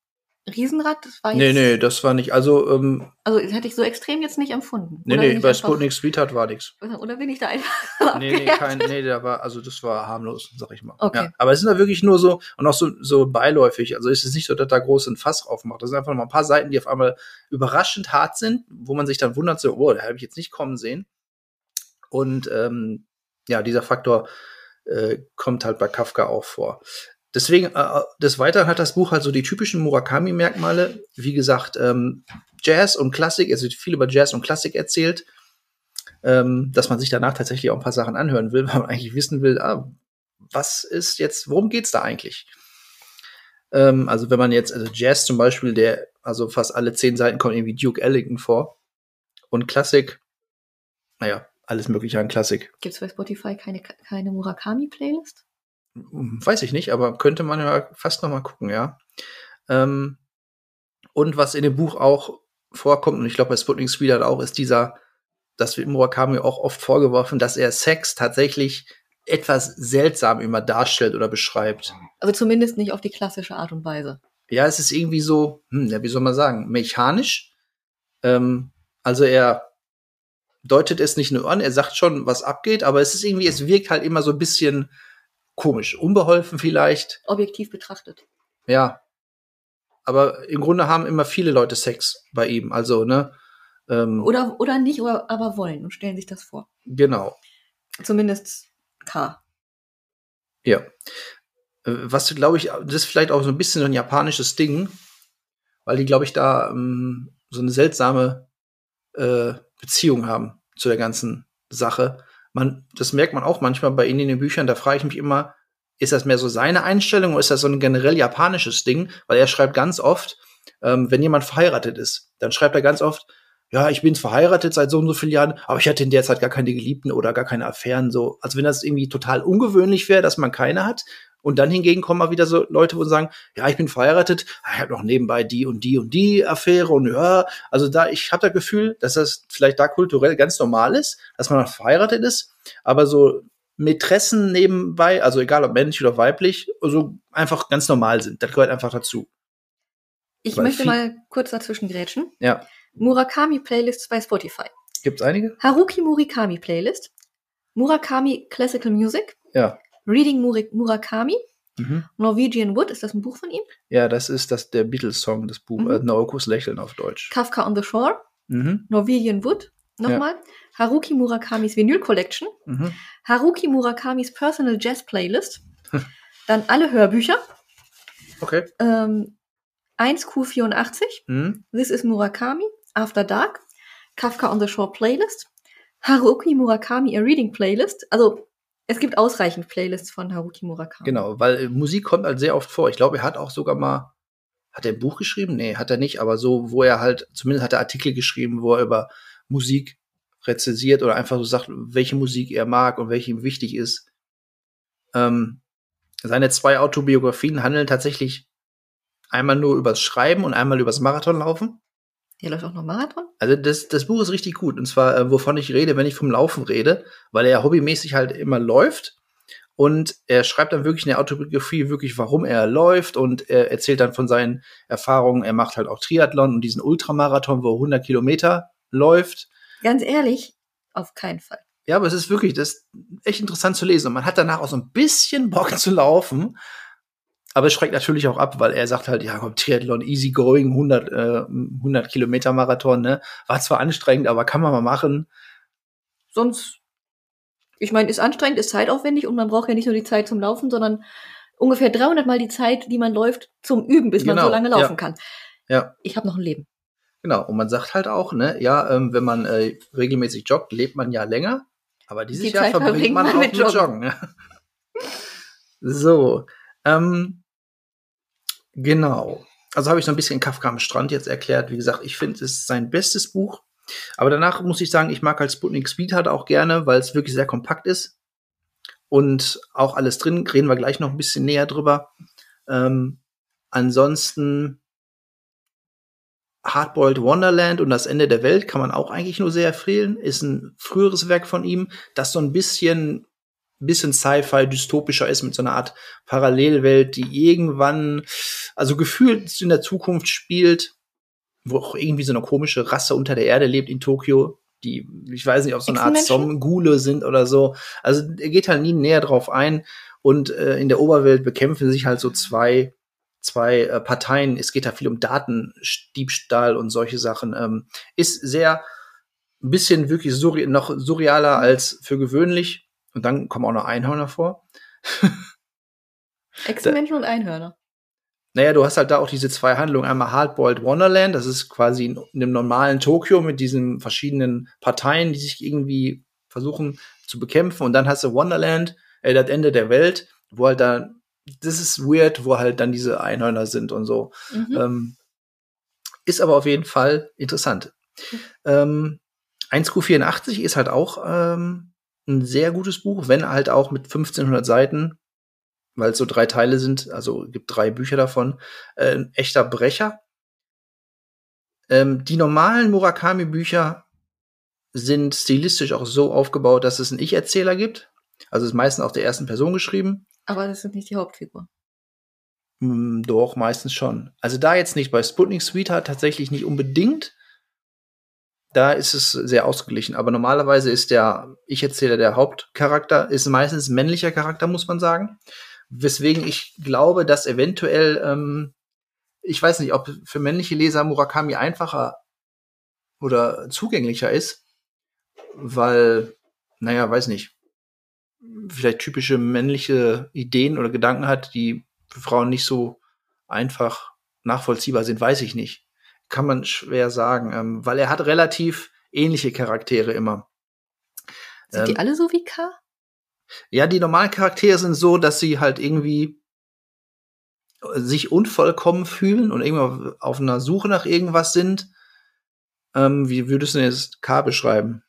A: Riesenrad, das war
B: jetzt. Nee, nee, das war nicht. Also, ähm,
A: also das hätte ich so extrem jetzt nicht empfunden.
B: Nee, oder nee, bei Sputnik Sweetheart war nichts.
A: Oder bin ich da einfach.
B: nee, nee, kein, nee, da war, also das war harmlos, sag ich mal. Okay. Ja, aber es sind da wirklich nur so, und auch so, so beiläufig. Also es ist nicht so, dass da groß ein Fass aufmacht. Das sind einfach noch mal ein paar Seiten, die auf einmal überraschend hart sind, wo man sich dann wundert, so, oh, da habe ich jetzt nicht kommen sehen. Und ähm, ja, dieser Faktor äh, kommt halt bei Kafka auch vor. Deswegen, äh, des Weiteren hat das Buch halt so die typischen Murakami-Merkmale. Wie gesagt, ähm, Jazz und Klassik, es wird viel über Jazz und Klassik erzählt, ähm, dass man sich danach tatsächlich auch ein paar Sachen anhören will, weil man eigentlich wissen will, ah, was ist jetzt, worum geht's da eigentlich? Ähm, also wenn man jetzt, also Jazz zum Beispiel, der, also fast alle zehn Seiten kommt irgendwie Duke Ellington vor. Und Klassik, naja, alles mögliche an Klassik.
A: Gibt's bei Spotify keine, keine Murakami-Playlist?
B: Hm, weiß ich nicht, aber könnte man ja fast noch mal gucken, ja. Ähm, und was in dem Buch auch vorkommt, und ich glaube bei Sputnik Sweden auch, ist dieser, das wird Murakami auch oft vorgeworfen, dass er Sex tatsächlich etwas seltsam immer darstellt oder beschreibt.
A: Also zumindest nicht auf die klassische Art und Weise.
B: Ja, es ist irgendwie so, hm, ja, wie soll man sagen, mechanisch. Ähm, also er deutet es nicht nur an, er sagt schon, was abgeht, aber es ist irgendwie, es wirkt halt immer so ein bisschen komisch, unbeholfen vielleicht.
A: Objektiv betrachtet.
B: Ja. Aber im Grunde haben immer viele Leute Sex bei ihm. Also, ne?
A: Ähm, oder, oder nicht, oder, aber wollen und stellen sich das vor.
B: Genau.
A: Zumindest K.
B: Ja. Äh, was, glaube ich, das ist vielleicht auch so ein bisschen so ein japanisches Ding, weil die, glaube ich, da ähm, so eine seltsame äh, Beziehung haben zu der ganzen Sache man, das merkt man auch manchmal bei ihnen in den Büchern, da frage ich mich immer, ist das mehr so seine Einstellung oder ist das so ein generell japanisches Ding? Weil er schreibt ganz oft, ähm, wenn jemand verheiratet ist, dann schreibt er ganz oft, ja, ich bin verheiratet seit so und so vielen Jahren, aber ich hatte in der Zeit gar keine Geliebten oder gar keine Affären, so. Also wenn das irgendwie total ungewöhnlich wäre, dass man keine hat, und dann hingegen kommen mal wieder so Leute, wo sagen, ja, ich bin verheiratet, ich habe noch nebenbei die und die und die Affäre und ja, also da, ich habe das Gefühl, dass das vielleicht da kulturell ganz normal ist, dass man noch verheiratet ist, aber so Mätressen nebenbei, also egal ob männlich oder weiblich, so einfach ganz normal sind. Das gehört einfach dazu.
A: Ich Weil möchte mal kurz dazwischen grätschen.
B: Ja.
A: Murakami Playlists bei Spotify.
B: Gibt's einige?
A: Haruki Murakami Playlist. Murakami Classical Music.
B: Ja.
A: Reading Murakami. Mhm. Norwegian Wood, ist das ein Buch von ihm?
B: Ja, das ist das der Beatles-Song, das Buch, mhm. äh, Naokos Lächeln auf Deutsch.
A: Kafka on the Shore. Mhm. Norwegian Wood. Nochmal. Ja. Haruki Murakamis Vinyl Collection. Mhm. Haruki Murakamis Personal Jazz Playlist. Dann alle Hörbücher.
B: Okay.
A: Ähm, 1Q84. Mhm. This is Murakami. After Dark. Kafka on the Shore Playlist. Haruki Murakami A Reading Playlist. Also es gibt ausreichend Playlists von Haruki Murakami.
B: Genau, weil äh, Musik kommt halt sehr oft vor. Ich glaube, er hat auch sogar mal, hat er ein Buch geschrieben? Nee, hat er nicht, aber so, wo er halt, zumindest hat er Artikel geschrieben, wo er über Musik rezensiert oder einfach so sagt, welche Musik er mag und welche ihm wichtig ist. Ähm, seine zwei Autobiografien handeln tatsächlich einmal nur übers Schreiben und einmal übers Marathonlaufen.
A: Hier läuft auch noch Marathon?
B: Also das, das Buch ist richtig gut. Und zwar, äh, wovon ich rede, wenn ich vom Laufen rede, weil er ja hobbymäßig halt immer läuft. Und er schreibt dann wirklich in der Autobiografie wirklich, warum er läuft und er erzählt dann von seinen Erfahrungen. Er macht halt auch Triathlon und diesen Ultramarathon, wo er 100 Kilometer läuft.
A: Ganz ehrlich, auf keinen Fall.
B: Ja, aber es ist wirklich, das ist echt interessant zu lesen. Und man hat danach auch so ein bisschen Bock zu laufen. Aber es schreckt natürlich auch ab, weil er sagt halt, ja, komm, Triathlon, easy going, 100, äh, 100 Kilometer Marathon, ne? War zwar anstrengend, aber kann man mal machen.
A: Sonst, ich meine, ist anstrengend, ist zeitaufwendig und man braucht ja nicht nur die Zeit zum Laufen, sondern ungefähr 300 mal die Zeit, die man läuft, zum Üben, bis genau, man so lange laufen
B: ja.
A: kann.
B: Ja.
A: Ich habe noch ein Leben.
B: Genau, und man sagt halt auch, ne, ja, ähm, wenn man äh, regelmäßig joggt, lebt man ja länger, aber dieses die Jahr Zeit verbringt man, man auch mit Joggen. Joggen so, ähm, genau. Also habe ich so ein bisschen Kafka am Strand jetzt erklärt. Wie gesagt, ich finde, es ist sein bestes Buch. Aber danach muss ich sagen, ich mag halt Sputnik Speed halt auch gerne, weil es wirklich sehr kompakt ist. Und auch alles drin, reden wir gleich noch ein bisschen näher drüber. Ähm, ansonsten Hardboiled Wonderland und das Ende der Welt kann man auch eigentlich nur sehr empfehlen. Ist ein früheres Werk von ihm, das so ein bisschen bisschen Sci-Fi dystopischer ist mit so einer Art Parallelwelt, die irgendwann, also gefühlt in der Zukunft spielt, wo auch irgendwie so eine komische Rasse unter der Erde lebt in Tokio, die, ich weiß nicht, ob so eine Art Zombie-Gule sind oder so. Also er geht halt nie näher drauf ein und äh, in der Oberwelt bekämpfen sich halt so zwei zwei äh, Parteien. Es geht da viel um Datendiebstahl und solche Sachen. Ähm, ist sehr ein bisschen wirklich surre noch surrealer als für gewöhnlich. Und dann kommen auch noch Einhörner vor.
A: Echsenmenschen und Einhörner.
B: Naja, du hast halt da auch diese zwei Handlungen. Einmal Hardboiled Wonderland, das ist quasi in einem normalen Tokio mit diesen verschiedenen Parteien, die sich irgendwie versuchen zu bekämpfen. Und dann hast du Wonderland, äh, das Ende der Welt, wo halt da, das ist weird, wo halt dann diese Einhörner sind und so.
A: Mhm.
B: Ähm, ist aber auf jeden Fall interessant. Ähm, 1Q84 ist halt auch ähm, ein sehr gutes Buch, wenn halt auch mit 1500 Seiten, weil es so drei Teile sind, also gibt drei Bücher davon, äh, ein echter Brecher. Ähm, die normalen Murakami-Bücher sind stilistisch auch so aufgebaut, dass es einen Ich-Erzähler gibt. Also ist meistens auch der ersten Person geschrieben.
A: Aber das sind nicht die Hauptfigur.
B: Hm, doch, meistens schon. Also da jetzt nicht. Bei Sputnik Sweetheart tatsächlich nicht unbedingt. Da ist es sehr ausgeglichen. Aber normalerweise ist der Ich-Erzähler der Hauptcharakter, ist meistens männlicher Charakter, muss man sagen. Weswegen ich glaube, dass eventuell, ähm, ich weiß nicht, ob für männliche Leser Murakami einfacher oder zugänglicher ist, weil, naja, weiß nicht, vielleicht typische männliche Ideen oder Gedanken hat, die für Frauen nicht so einfach nachvollziehbar sind, weiß ich nicht. Kann man schwer sagen, ähm, weil er hat relativ ähnliche Charaktere immer.
A: Sind die
B: Ähm,
A: alle so wie K?
B: Ja, die normalen Charaktere sind so, dass sie halt irgendwie sich unvollkommen fühlen und irgendwie auf einer Suche nach irgendwas sind. Ähm, wie würdest du denn jetzt K beschreiben?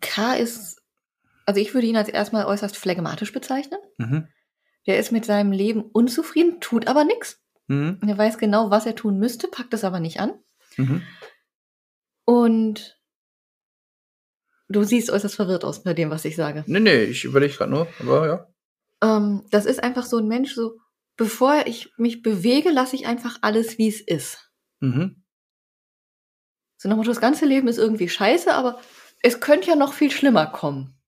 A: K ist, also ich würde ihn als erstmal äußerst phlegmatisch bezeichnen.
B: Mhm.
A: Der ist mit seinem Leben unzufrieden, tut aber nichts.
B: Mhm.
A: Und er weiß genau, was er tun müsste, packt es aber nicht an.
B: Mhm.
A: Und du siehst äußerst verwirrt aus bei dem, was ich sage.
B: Nee, nee, ich überlege gerade nur, aber ja.
A: Ähm, das ist einfach so ein Mensch, so, bevor ich mich bewege, lasse ich einfach alles, wie es ist.
B: Mhm.
A: So Motto, das ganze Leben ist irgendwie scheiße, aber es könnte ja noch viel schlimmer kommen.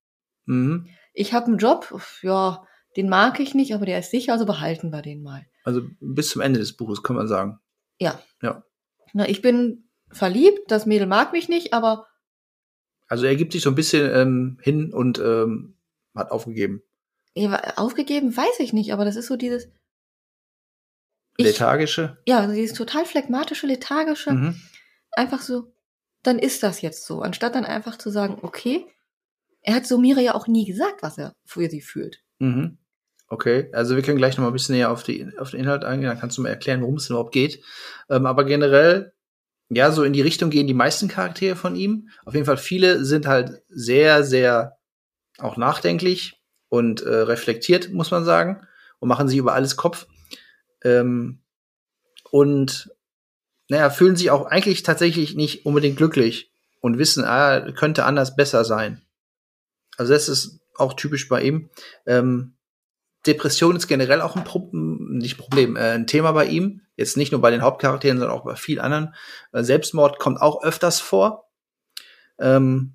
B: Mhm.
A: Ich habe einen Job, ja, den mag ich nicht, aber der ist sicher, also behalten wir den mal.
B: Also bis zum Ende des Buches kann man sagen.
A: Ja.
B: Ja.
A: Na, ich bin verliebt, das Mädel mag mich nicht, aber
B: Also er gibt sich so ein bisschen ähm, hin und ähm, hat aufgegeben.
A: aufgegeben weiß ich nicht, aber das ist so dieses. Ich,
B: Lethargische.
A: ja, also dieses total phlegmatische, lethargische,
B: Mhm.
A: einfach so, dann ist das jetzt so, anstatt dann einfach zu sagen, okay, er hat Sumire ja auch nie gesagt, was er für sie fühlt.
B: Mhm. Okay, also wir können gleich noch mal ein bisschen näher auf, die, auf den Inhalt eingehen, dann kannst du mal erklären, worum es überhaupt geht. Ähm, aber generell, ja, so in die Richtung gehen die meisten Charaktere von ihm. Auf jeden Fall viele sind halt sehr, sehr auch nachdenklich und äh, reflektiert, muss man sagen, und machen sich über alles Kopf. Ähm, und naja, fühlen sich auch eigentlich tatsächlich nicht unbedingt glücklich und wissen, ah, könnte anders besser sein. Also das ist auch typisch bei ihm. Ähm, Depression ist generell auch ein Pro nicht Problem, äh, ein Thema bei ihm. Jetzt nicht nur bei den Hauptcharakteren, sondern auch bei vielen anderen. Äh, Selbstmord kommt auch öfters vor. Ähm,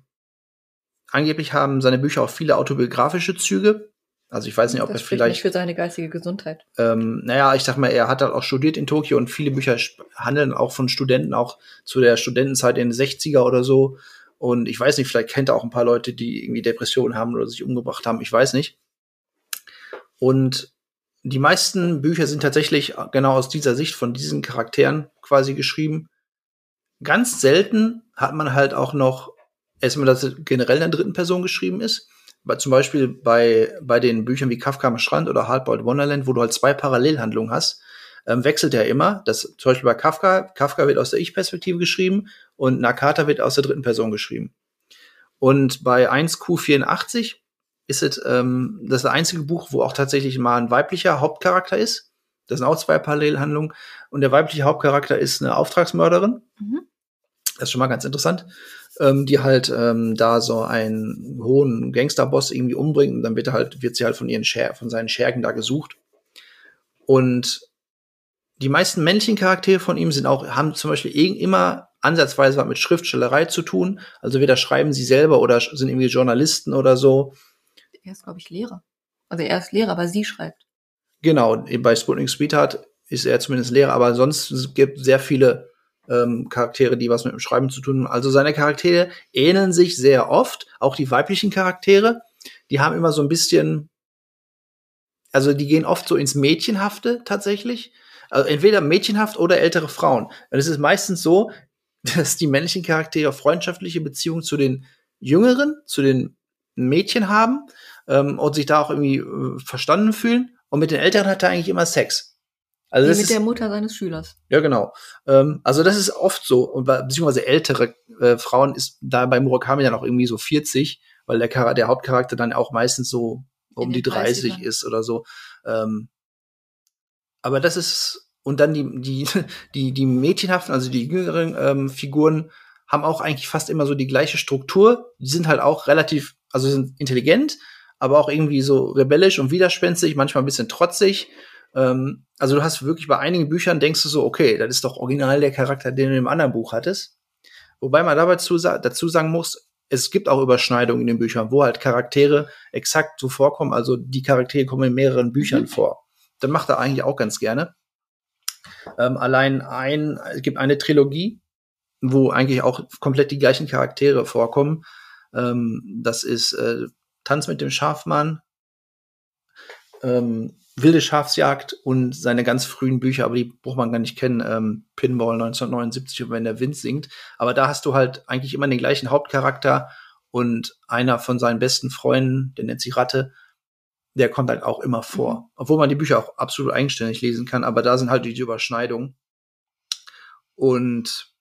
B: angeblich haben seine Bücher auch viele autobiografische Züge. Also ich weiß nicht, ob
A: das
B: er vielleicht
A: nicht für seine geistige Gesundheit.
B: ähm, naja, ich sag mal, er hat halt auch studiert in Tokio und viele Bücher handeln auch von Studenten, auch zu der Studentenzeit in den 60er oder so. Und ich weiß nicht, vielleicht kennt er auch ein paar Leute, die irgendwie Depressionen haben oder sich umgebracht haben, ich weiß nicht. Und die meisten Bücher sind tatsächlich genau aus dieser Sicht von diesen Charakteren quasi geschrieben. Ganz selten hat man halt auch noch, erstmal, dass es generell in der dritten Person geschrieben ist. Bei, zum Beispiel bei, bei den Büchern wie Kafka am Strand oder Hardboiled Wonderland, wo du halt zwei Parallelhandlungen hast, ähm, wechselt er immer. Das zum Beispiel bei Kafka, Kafka wird aus der Ich-Perspektive geschrieben und Nakata wird aus der dritten Person geschrieben. Und bei 1Q84 ist es ähm, das, ist das einzige Buch, wo auch tatsächlich mal ein weiblicher Hauptcharakter ist. Das sind auch zwei Parallelhandlungen. Und der weibliche Hauptcharakter ist eine Auftragsmörderin.
A: Mhm.
B: Das ist schon mal ganz interessant. Ähm, die halt ähm, da so einen hohen Gangsterboss irgendwie umbringt und dann wird halt, wird sie halt von ihren Scher von seinen Schergen da gesucht. Und die meisten männlichen Charaktere von ihm sind auch, haben zum Beispiel immer ansatzweise was mit Schriftstellerei zu tun. Also weder schreiben sie selber oder sind irgendwie Journalisten oder so.
A: Er ist, glaube ich, Lehrer. Also er ist Lehrer, aber sie schreibt.
B: Genau, bei Sputnik Sweetheart ist er zumindest Lehrer, aber sonst es gibt sehr viele ähm, Charaktere, die was mit dem Schreiben zu tun haben. Also seine Charaktere ähneln sich sehr oft, auch die weiblichen Charaktere. die haben immer so ein bisschen, also die gehen oft so ins Mädchenhafte tatsächlich. Also entweder mädchenhaft oder ältere Frauen. Und es ist meistens so, dass die männlichen Charaktere freundschaftliche Beziehungen zu den Jüngeren, zu den Mädchen haben ähm, und sich da auch irgendwie äh, verstanden fühlen. Und mit den Älteren hat er eigentlich immer Sex.
A: Also das mit ist, der Mutter seines Schülers.
B: Ja, genau. Ähm, also das ist oft so. Und bei, beziehungsweise ältere äh, Frauen ist da bei Murakami dann auch irgendwie so 40, weil der, der Hauptcharakter dann auch meistens so um die 30 ist oder so. Ähm, aber das ist, und dann die, die, die, die mädchenhaften, also die jüngeren ähm, Figuren haben auch eigentlich fast immer so die gleiche Struktur. Die sind halt auch relativ, also sind intelligent, aber auch irgendwie so rebellisch und widerspenstig, manchmal ein bisschen trotzig. Ähm, also du hast wirklich bei einigen Büchern denkst du so, okay, das ist doch original der Charakter, den du im anderen Buch hattest. Wobei man dabei dazu, dazu sagen muss, es gibt auch Überschneidungen in den Büchern, wo halt Charaktere exakt so vorkommen. Also die Charaktere kommen in mehreren Büchern mhm. vor. Dann macht er eigentlich auch ganz gerne. Ähm, allein ein, es gibt eine Trilogie, wo eigentlich auch komplett die gleichen Charaktere vorkommen. Ähm, das ist äh, Tanz mit dem Schafmann, ähm, Wilde Schafsjagd und seine ganz frühen Bücher, aber die braucht man gar nicht kennen. Ähm, Pinball 1979 und wenn der Wind singt. Aber da hast du halt eigentlich immer den gleichen Hauptcharakter und einer von seinen besten Freunden, der nennt sich Ratte, der kommt halt auch immer vor. Mhm. Obwohl man die Bücher auch absolut eigenständig lesen kann, aber da sind halt die Überschneidungen. Und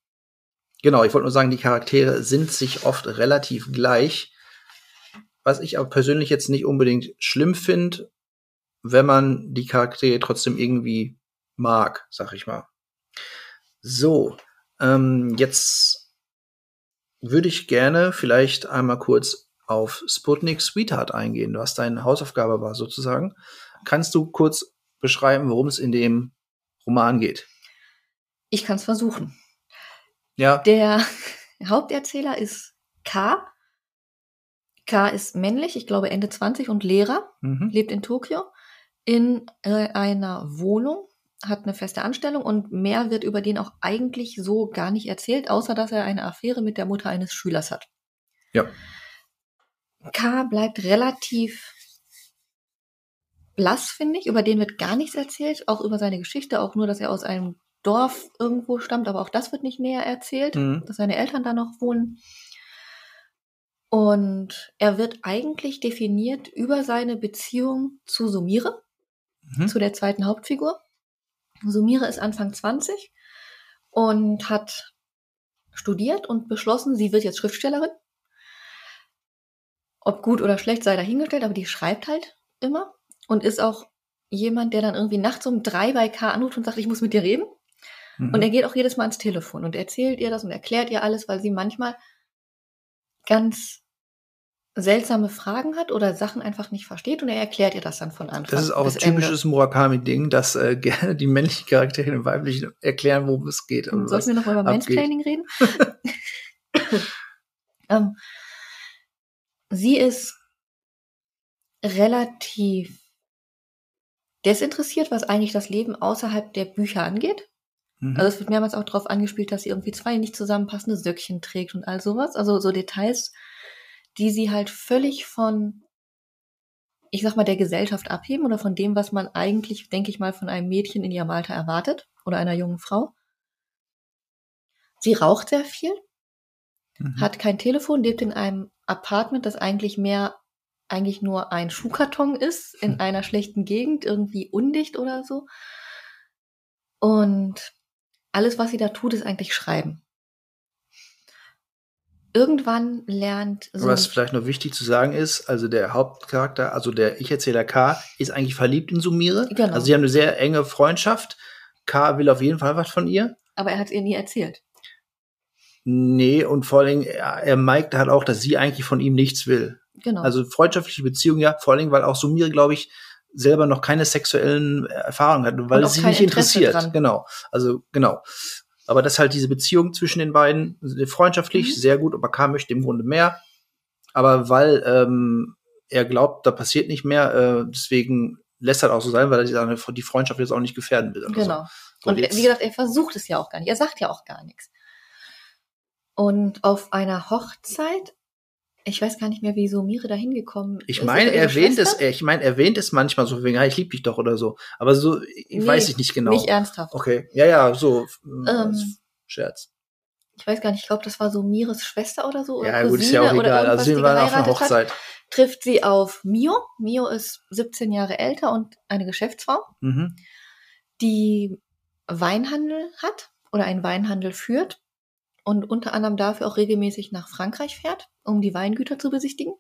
B: genau, ich wollte nur sagen, die Charaktere sind sich oft relativ gleich. Was ich aber persönlich jetzt nicht unbedingt schlimm finde, wenn man die Charaktere trotzdem irgendwie mag, sag ich mal. So, ähm, jetzt würde ich gerne vielleicht einmal kurz auf Sputnik Sweetheart eingehen. Du hast deine Hausaufgabe war sozusagen. Kannst du kurz beschreiben, worum es in dem Roman geht?
A: Ich kann es versuchen.
B: Ja.
A: Der Haupterzähler ist K. K ist männlich, ich glaube Ende 20 und Lehrer, mhm. lebt in Tokio in äh, einer Wohnung, hat eine feste Anstellung und mehr wird über den auch eigentlich so gar nicht erzählt, außer dass er eine Affäre mit der Mutter eines Schülers hat.
B: Ja.
A: K bleibt relativ blass, finde ich. Über den wird gar nichts erzählt, auch über seine Geschichte, auch nur, dass er aus einem Dorf irgendwo stammt, aber auch das wird nicht näher erzählt, mhm. dass seine Eltern da noch wohnen. Und er wird eigentlich definiert über seine Beziehung zu Sumire, mhm. zu der zweiten Hauptfigur. Sumire ist Anfang 20 und hat studiert und beschlossen, sie wird jetzt Schriftstellerin. Ob gut oder schlecht sei dahingestellt, aber die schreibt halt immer und ist auch jemand, der dann irgendwie nachts um drei bei K anruft und sagt, ich muss mit dir reden. Mhm. Und er geht auch jedes Mal ans Telefon und erzählt ihr das und erklärt ihr alles, weil sie manchmal ganz seltsame Fragen hat oder Sachen einfach nicht versteht und er erklärt ihr das dann von Anfang
B: Das ist auch ein typisches Murakami-Ding, dass äh, gerne die männlichen Charaktere den weiblichen erklären, worum es geht.
A: Und Sollten wir noch über Mansplaining reden? ähm, sie ist relativ desinteressiert, was eigentlich das Leben außerhalb der Bücher angeht. Mhm. Also es wird mehrmals auch darauf angespielt, dass sie irgendwie zwei nicht zusammenpassende Söckchen trägt und all sowas. Also so Details die sie halt völlig von, ich sag mal, der Gesellschaft abheben oder von dem, was man eigentlich, denke ich mal, von einem Mädchen in ihrem Alter erwartet oder einer jungen Frau. Sie raucht sehr viel, mhm. hat kein Telefon, lebt in einem Apartment, das eigentlich mehr eigentlich nur ein Schuhkarton ist, in hm. einer schlechten Gegend, irgendwie undicht oder so. Und alles, was sie da tut, ist eigentlich schreiben irgendwann lernt
B: so. Was vielleicht noch wichtig zu sagen ist, also der Hauptcharakter, also der Ich-Erzähler K, ist eigentlich verliebt in Sumire. Genau. Also sie haben eine sehr enge Freundschaft. K will auf jeden Fall was von ihr.
A: Aber er hat es ihr nie erzählt.
B: Nee, und vor allem, er, er meint halt auch, dass sie eigentlich von ihm nichts will. Genau. Also freundschaftliche Beziehung, ja, vor allem, weil auch Sumire, glaube ich, selber noch keine sexuellen Erfahrungen hat, weil es sie nicht interessiert. Dran. Genau. Also, genau. Aber das halt diese Beziehung zwischen den beiden, freundschaftlich, mhm. sehr gut, aber K möchte im Grunde mehr. Aber weil ähm, er glaubt, da passiert nicht mehr, äh, deswegen lässt er auch so sein, weil er die Freundschaft jetzt auch nicht gefährden will.
A: Genau. So. Und, und wie gesagt, er versucht es ja auch gar nicht. Er sagt ja auch gar nichts. Und auf einer Hochzeit Ich weiß gar nicht mehr, wie Sumire da hingekommen ist.
B: Ich meine, er erwähnt es, ich meine, er erwähnt es manchmal so wegen, ah, ich lieb dich doch oder so. Aber so, ich
A: Nee,
B: weiß ich nicht genau.
A: Nicht ernsthaft.
B: Okay, ja, ja, so,
A: Ähm,
B: ähm, Scherz.
A: Ich weiß gar nicht, ich glaube, das war Sumires Schwester oder so. Oder
B: Ja, gut, ist ja auch
A: Cousine oder
B: egal. Also, sie
A: die
B: waren auf einer
A: geheiratet hat.
B: Hochzeit.
A: Trifft sie auf Mio. Mio ist 17 Jahre älter und eine Geschäftsfrau,
B: Mhm.
A: die Weinhandel hat oder einen Weinhandel führt und unter anderem dafür auch regelmäßig nach Frankreich fährt, um die Weingüter zu besichtigen.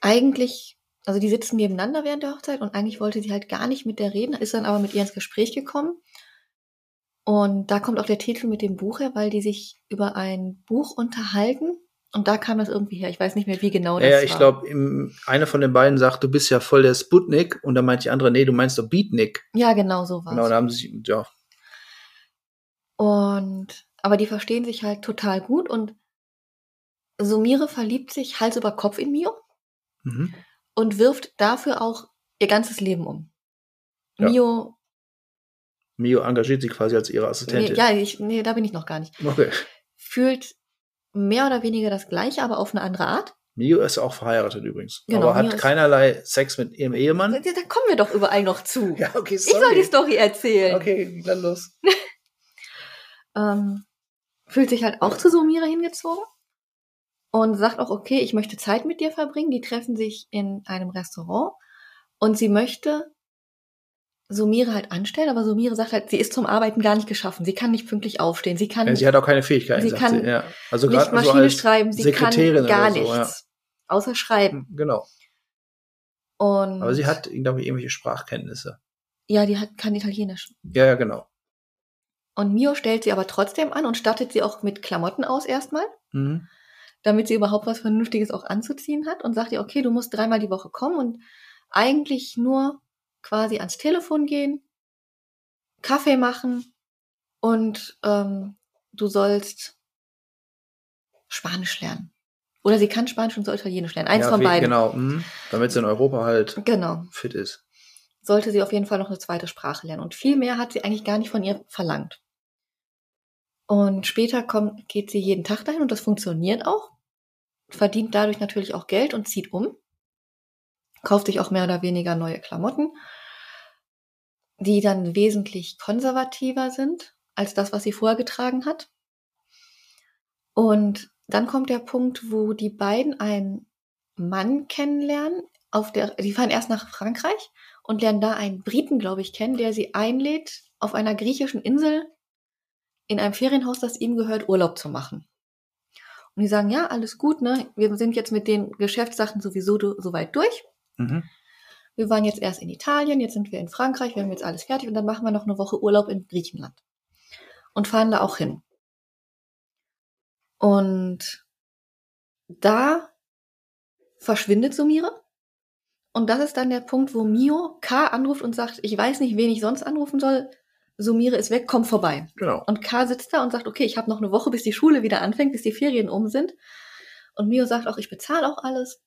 A: Eigentlich, also die sitzen nebeneinander während der Hochzeit und eigentlich wollte sie halt gar nicht mit der reden, ist dann aber mit ihr ins Gespräch gekommen. Und da kommt auch der Titel mit dem Buch her, weil die sich über ein Buch unterhalten. Und da kam das irgendwie her. Ich weiß nicht mehr, wie genau
B: Ja,
A: das
B: ja,
A: war.
B: ich glaube, einer von den beiden sagt, du bist ja voll der Sputnik. Und dann meint die andere, nee, du meinst doch Beatnik.
A: Ja, genau so war
B: Genau, da haben sie, ja.
A: Und aber die verstehen sich halt total gut und Sumire verliebt sich Hals über Kopf in Mio
B: Mhm.
A: und wirft dafür auch ihr ganzes Leben um.
B: Ja.
A: Mio,
B: Mio engagiert sich quasi als ihre
A: nee,
B: Assistentin.
A: ja, ich, nee, da bin ich noch gar nicht.
B: Okay.
A: Fühlt mehr oder weniger das Gleiche, aber auf eine andere Art.
B: Mio ist auch verheiratet übrigens.
A: Genau,
B: aber
A: Mio
B: hat keinerlei Sex mit ihrem Ehemann.
A: Da, da kommen wir doch überall noch zu.
B: Ja, okay,
A: ich soll die Story erzählen.
B: Okay, dann los.
A: ähm, fühlt sich halt auch zu Sumire hingezogen und sagt auch, okay, ich möchte Zeit mit dir verbringen. Die treffen sich in einem Restaurant und sie möchte Sumire halt anstellen, aber Sumire sagt halt, sie ist zum Arbeiten gar nicht geschaffen. Sie kann nicht pünktlich aufstehen. Sie kann
B: Ja, sie hat auch keine Fähigkeiten,
A: Sie kann
B: sie. Ja. Also
A: nicht
B: so
A: Maschine
B: als
A: schreiben. Sie kann gar
B: so,
A: nichts. Außer schreiben.
B: Ja. Genau.
A: Und
B: Aber sie hat, glaube ich, irgendwelche Sprachkenntnisse.
A: ja, die hat, kann Italienisch.
B: Ja, ja, genau.
A: Und Mio stellt sie aber trotzdem an und stattet sie auch mit Klamotten aus erstmal.
B: Mhm.
A: damit sie überhaupt was Vernünftiges auch anzuziehen hat und sagt ihr, okay, du musst dreimal die Woche kommen und eigentlich nur quasi ans Telefon gehen, Kaffee machen und ähm, du sollst Spanisch lernen. Oder sie kann Spanisch und soll Italienisch lernen. Eins
B: ja,
A: von beiden.
B: Genau, mhm. damit sie in Europa halt
A: Genau.
B: fit ist.
A: Sollte sie auf jeden Fall noch eine zweite Sprache lernen. Und viel mehr hat sie eigentlich gar nicht von ihr verlangt. Und später kommt, geht sie jeden Tag dahin und das funktioniert auch. Verdient dadurch natürlich auch Geld und zieht um. Kauft sich auch mehr oder weniger neue Klamotten, die dann wesentlich konservativer sind als das, was sie vorher getragen hat. Und dann kommt der Punkt, wo die beiden einen Mann kennenlernen. Auf der, die fahren erst nach Frankreich und lernen da einen Briten, glaube ich, kennen, der sie einlädt, auf einer griechischen Insel in einem Ferienhaus, das ihm gehört, Urlaub zu machen. Und die sagen, ja, alles gut, ne? Wir sind jetzt mit den Geschäftssachen sowieso du- soweit durch.
B: Mhm.
A: Wir waren jetzt erst in Italien, jetzt sind wir in Frankreich, wir haben jetzt alles fertig und dann machen wir noch eine Woche Urlaub in Griechenland. Und fahren da auch hin. Und da verschwindet Sumire. Und das ist dann der Punkt, wo Mio K anruft und sagt, ich weiß nicht, wen ich sonst anrufen soll. Sumire ist weg, komm vorbei.
B: Genau.
A: Und K sitzt da und sagt, okay, ich habe noch eine Woche, bis die Schule wieder anfängt, bis die Ferien um sind. Und Mio sagt auch, ich bezahle auch alles.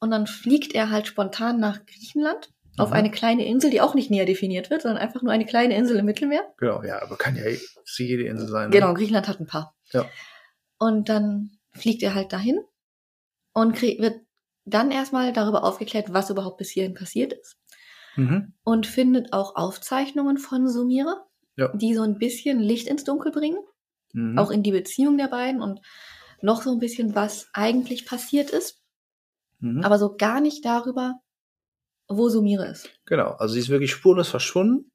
A: Und dann fliegt er halt spontan nach Griechenland auf
B: Mhm.
A: eine kleine Insel, die auch nicht näher definiert wird, sondern einfach nur eine kleine Insel im Mittelmeer.
B: Genau, ja, aber kann ja sie jede Insel sein.
A: Genau,
B: Ne?
A: Griechenland hat ein paar.
B: Ja.
A: Und dann fliegt er halt dahin und wird dann erstmal darüber aufgeklärt, was überhaupt bis hierhin passiert ist.
B: Mhm.
A: Und findet auch Aufzeichnungen von Sumire,
B: Ja.
A: die so ein bisschen Licht ins Dunkel bringen,
B: Mhm.
A: auch in die Beziehung der beiden und noch so ein bisschen, was eigentlich passiert ist,
B: Mhm.
A: aber so gar nicht darüber, wo Sumire ist.
B: Genau, also sie ist wirklich spurlos verschwunden.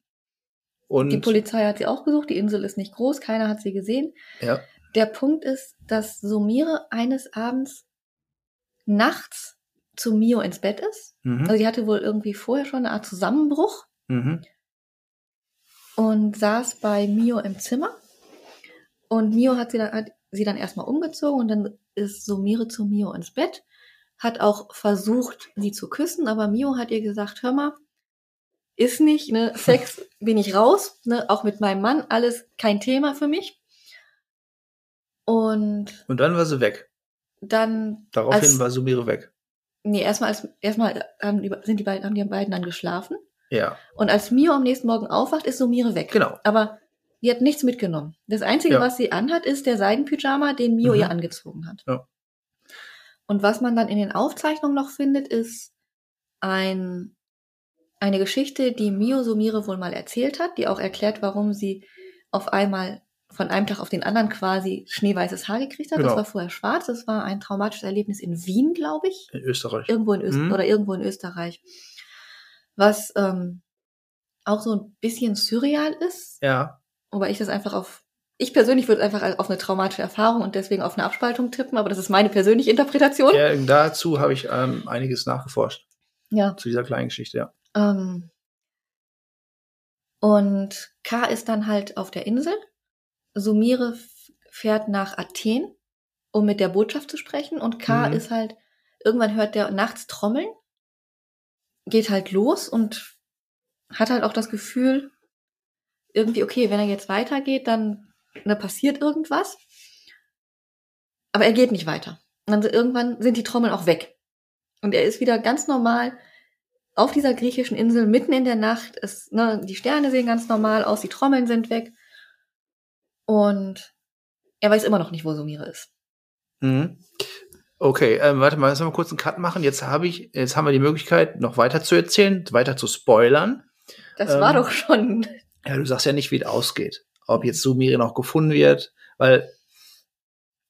B: Und
A: Die Polizei hat sie auch gesucht, die Insel ist nicht groß, keiner hat sie gesehen.
B: ja,
A: Der Punkt ist, dass Sumire eines Abends nachts zu Mio ins Bett ist.
B: mhm.
A: Also sie hatte wohl irgendwie vorher schon eine Art Zusammenbruch
B: Mhm.
A: und saß bei Mio im Zimmer. Und Mio hat sie dann, hat sie dann erstmal umgezogen und dann ist Sumire zu Mio ins Bett, hat auch versucht, sie zu küssen, aber Mio hat ihr gesagt, hör mal, ist nicht, ne, Sex bin ich raus, ne, auch mit meinem Mann, alles kein Thema für mich. Und
B: Und dann war sie weg.
A: dann
B: Daraufhin
A: Als-
B: war Sumire weg.
A: Nee, erstmal als erstmal haben die, sind die beiden haben die beiden dann geschlafen
B: Ja,
A: und als Mio am nächsten Morgen aufwacht, ist Sumire weg.
B: genau.
A: Aber die hat nichts mitgenommen. Das einzige,
B: Ja.
A: was sie anhat, ist der Seidenpyjama, den Mio
B: Mhm.
A: ihr angezogen hat.
B: Ja.
A: Und was man dann in den Aufzeichnungen noch findet, ist ein, eine Geschichte, die Mio Sumire wohl mal erzählt hat, die auch erklärt, warum sie auf einmal von einem Tag auf den anderen quasi schneeweißes Haar gekriegt hat.
B: Genau.
A: Das war vorher schwarz. Das war ein traumatisches Erlebnis in Wien, glaube ich.
B: In Österreich.
A: Irgendwo in Öst
B: Mhm.
A: oder irgendwo in Österreich. Was ähm, auch so ein bisschen surreal ist,
B: Ja.
A: wobei ich das einfach auf ich persönlich würde einfach auf eine traumatische Erfahrung und deswegen auf eine Abspaltung tippen, aber das ist meine persönliche Interpretation.
B: ja dazu habe ich ähm, einiges nachgeforscht.
A: Ja.
B: Zu dieser kleinen Geschichte, ja.
A: Ähm, und K ist dann halt auf der Insel. Sumire fährt nach Athen, um mit der Botschaft zu sprechen. Und K
B: Mhm.
A: ist halt, irgendwann hört der nachts Trommeln, geht halt los und hat halt auch das Gefühl, irgendwie, okay, wenn er jetzt weitergeht, dann ne, passiert irgendwas. Aber er geht nicht weiter. Und dann irgendwann sind die Trommeln auch weg. Und er ist wieder ganz normal auf dieser griechischen Insel mitten in der Nacht. Es, ne, die Sterne sehen ganz normal aus, die Trommeln sind weg. Und er weiß immer noch nicht, wo Sumire ist.
B: Mhm. Okay, ähm, warte mal, lass mal kurz einen Cut machen. Jetzt habe ich, jetzt haben wir die Möglichkeit, noch weiter zu erzählen, weiter zu spoilern.
A: Das
B: Ähm,
A: war doch schon.
B: Ja, du sagst ja nicht, wie es ausgeht. Ob jetzt Sumire noch gefunden wird, weil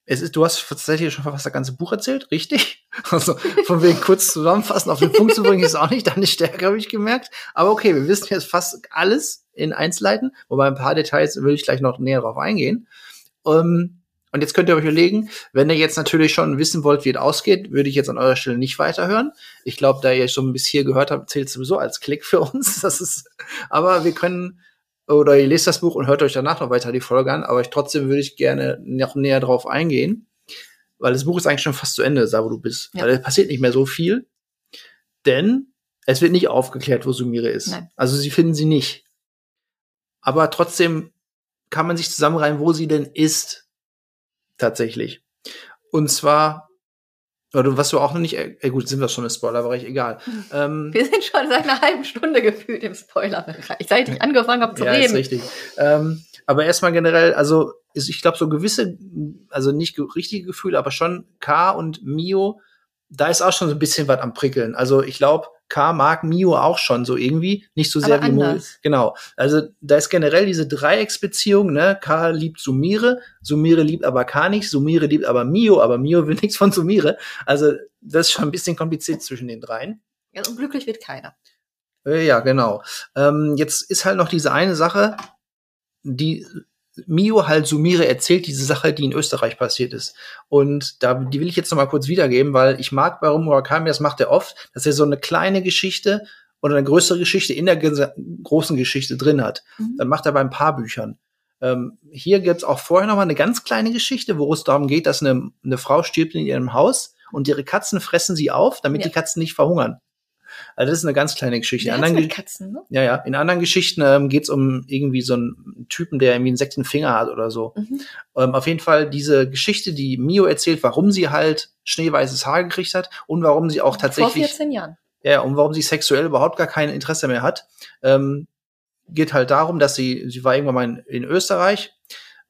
B: es ist, du hast tatsächlich schon fast das ganze Buch erzählt, richtig? Also von wegen kurz zusammenfassen, auf den Punkt zu bringen, ist auch nicht deine Stärke, habe ich gemerkt. Aber okay, wir wissen jetzt fast alles in Einzelheiten, wobei ein paar Details will ich gleich noch näher drauf eingehen. Ähm, und jetzt könnt ihr euch überlegen, wenn ihr jetzt natürlich schon wissen wollt, wie es ausgeht, würde ich jetzt an eurer Stelle nicht weiterhören. Ich glaube, da ihr schon bis hier gehört habt, zählt es sowieso als Klick für uns. Das ist, aber wir können oder ihr lest das Buch und hört euch danach noch weiter die Folge an, aber ich trotzdem würde ich gerne noch näher drauf eingehen, weil das Buch ist eigentlich schon fast zu Ende, da wo du bist.
A: Ja.
B: Weil es passiert nicht mehr so viel, denn es wird nicht aufgeklärt, wo Sumire ist.
A: Nein.
B: Also sie finden sie nicht. Aber trotzdem kann man sich zusammenreihen, wo sie denn ist. Tatsächlich. Und zwar, oder was du auch noch nicht, äh, gut, sind wir schon im Spoilerbereich, egal. Ähm,
A: Wir sind schon seit einer halben Stunde gefühlt im Spoilerbereich, seit ich angefangen habe zu
B: ja, ist
A: reden.
B: richtig. Ähm, aber erstmal generell, also ist, ich glaube, so gewisse, also nicht ge richtige Gefühle, aber schon K und Mio, da ist auch schon so ein bisschen was am Prickeln. Also ich glaube, K mag Mio auch schon so irgendwie, nicht so sehr
A: Aber
B: wie Mo.
A: anders.
B: Genau. Also da ist generell diese Dreiecksbeziehung, ne? K liebt Sumire, Sumire liebt aber K nicht, Sumire liebt aber Mio, aber Mio will nichts von Sumire. Also das ist schon ein bisschen kompliziert zwischen den dreien.
A: Ja, und glücklich wird keiner.
B: Äh, Ja, genau. Ähm, jetzt ist halt noch diese eine Sache, die Mio halt Sumire erzählt, diese Sache, die in Österreich passiert ist. Und da, die will ich jetzt noch mal kurz wiedergeben, weil ich mag bei Murakami, das macht er oft, dass er so eine kleine Geschichte oder eine größere Geschichte in der großen Geschichte drin hat.
A: Mhm.
B: Dann macht er bei ein paar Büchern. Ähm, hier gibt's auch vorher noch mal eine ganz kleine Geschichte, wo es darum geht, dass eine, eine Frau stirbt in ihrem Haus und ihre Katzen fressen sie auf, damit
A: Ja.
B: die Katzen nicht verhungern. Also das ist eine ganz kleine Geschichte. In anderen
A: Katzen, ne?
B: ja, ja. In anderen Geschichten ähm, geht es um irgendwie so einen Typen, der irgendwie einen sechsten Finger hat oder so.
A: Mhm.
B: Ähm, auf jeden Fall diese Geschichte, die Mio erzählt, warum sie halt schneeweißes Haar gekriegt hat und warum sie auch
A: Vor
B: tatsächlich,
A: 14 Jahren.
B: ja, und warum sie sexuell überhaupt gar kein Interesse mehr hat, ähm, geht halt darum, dass sie, sie war irgendwann mal in, in Österreich,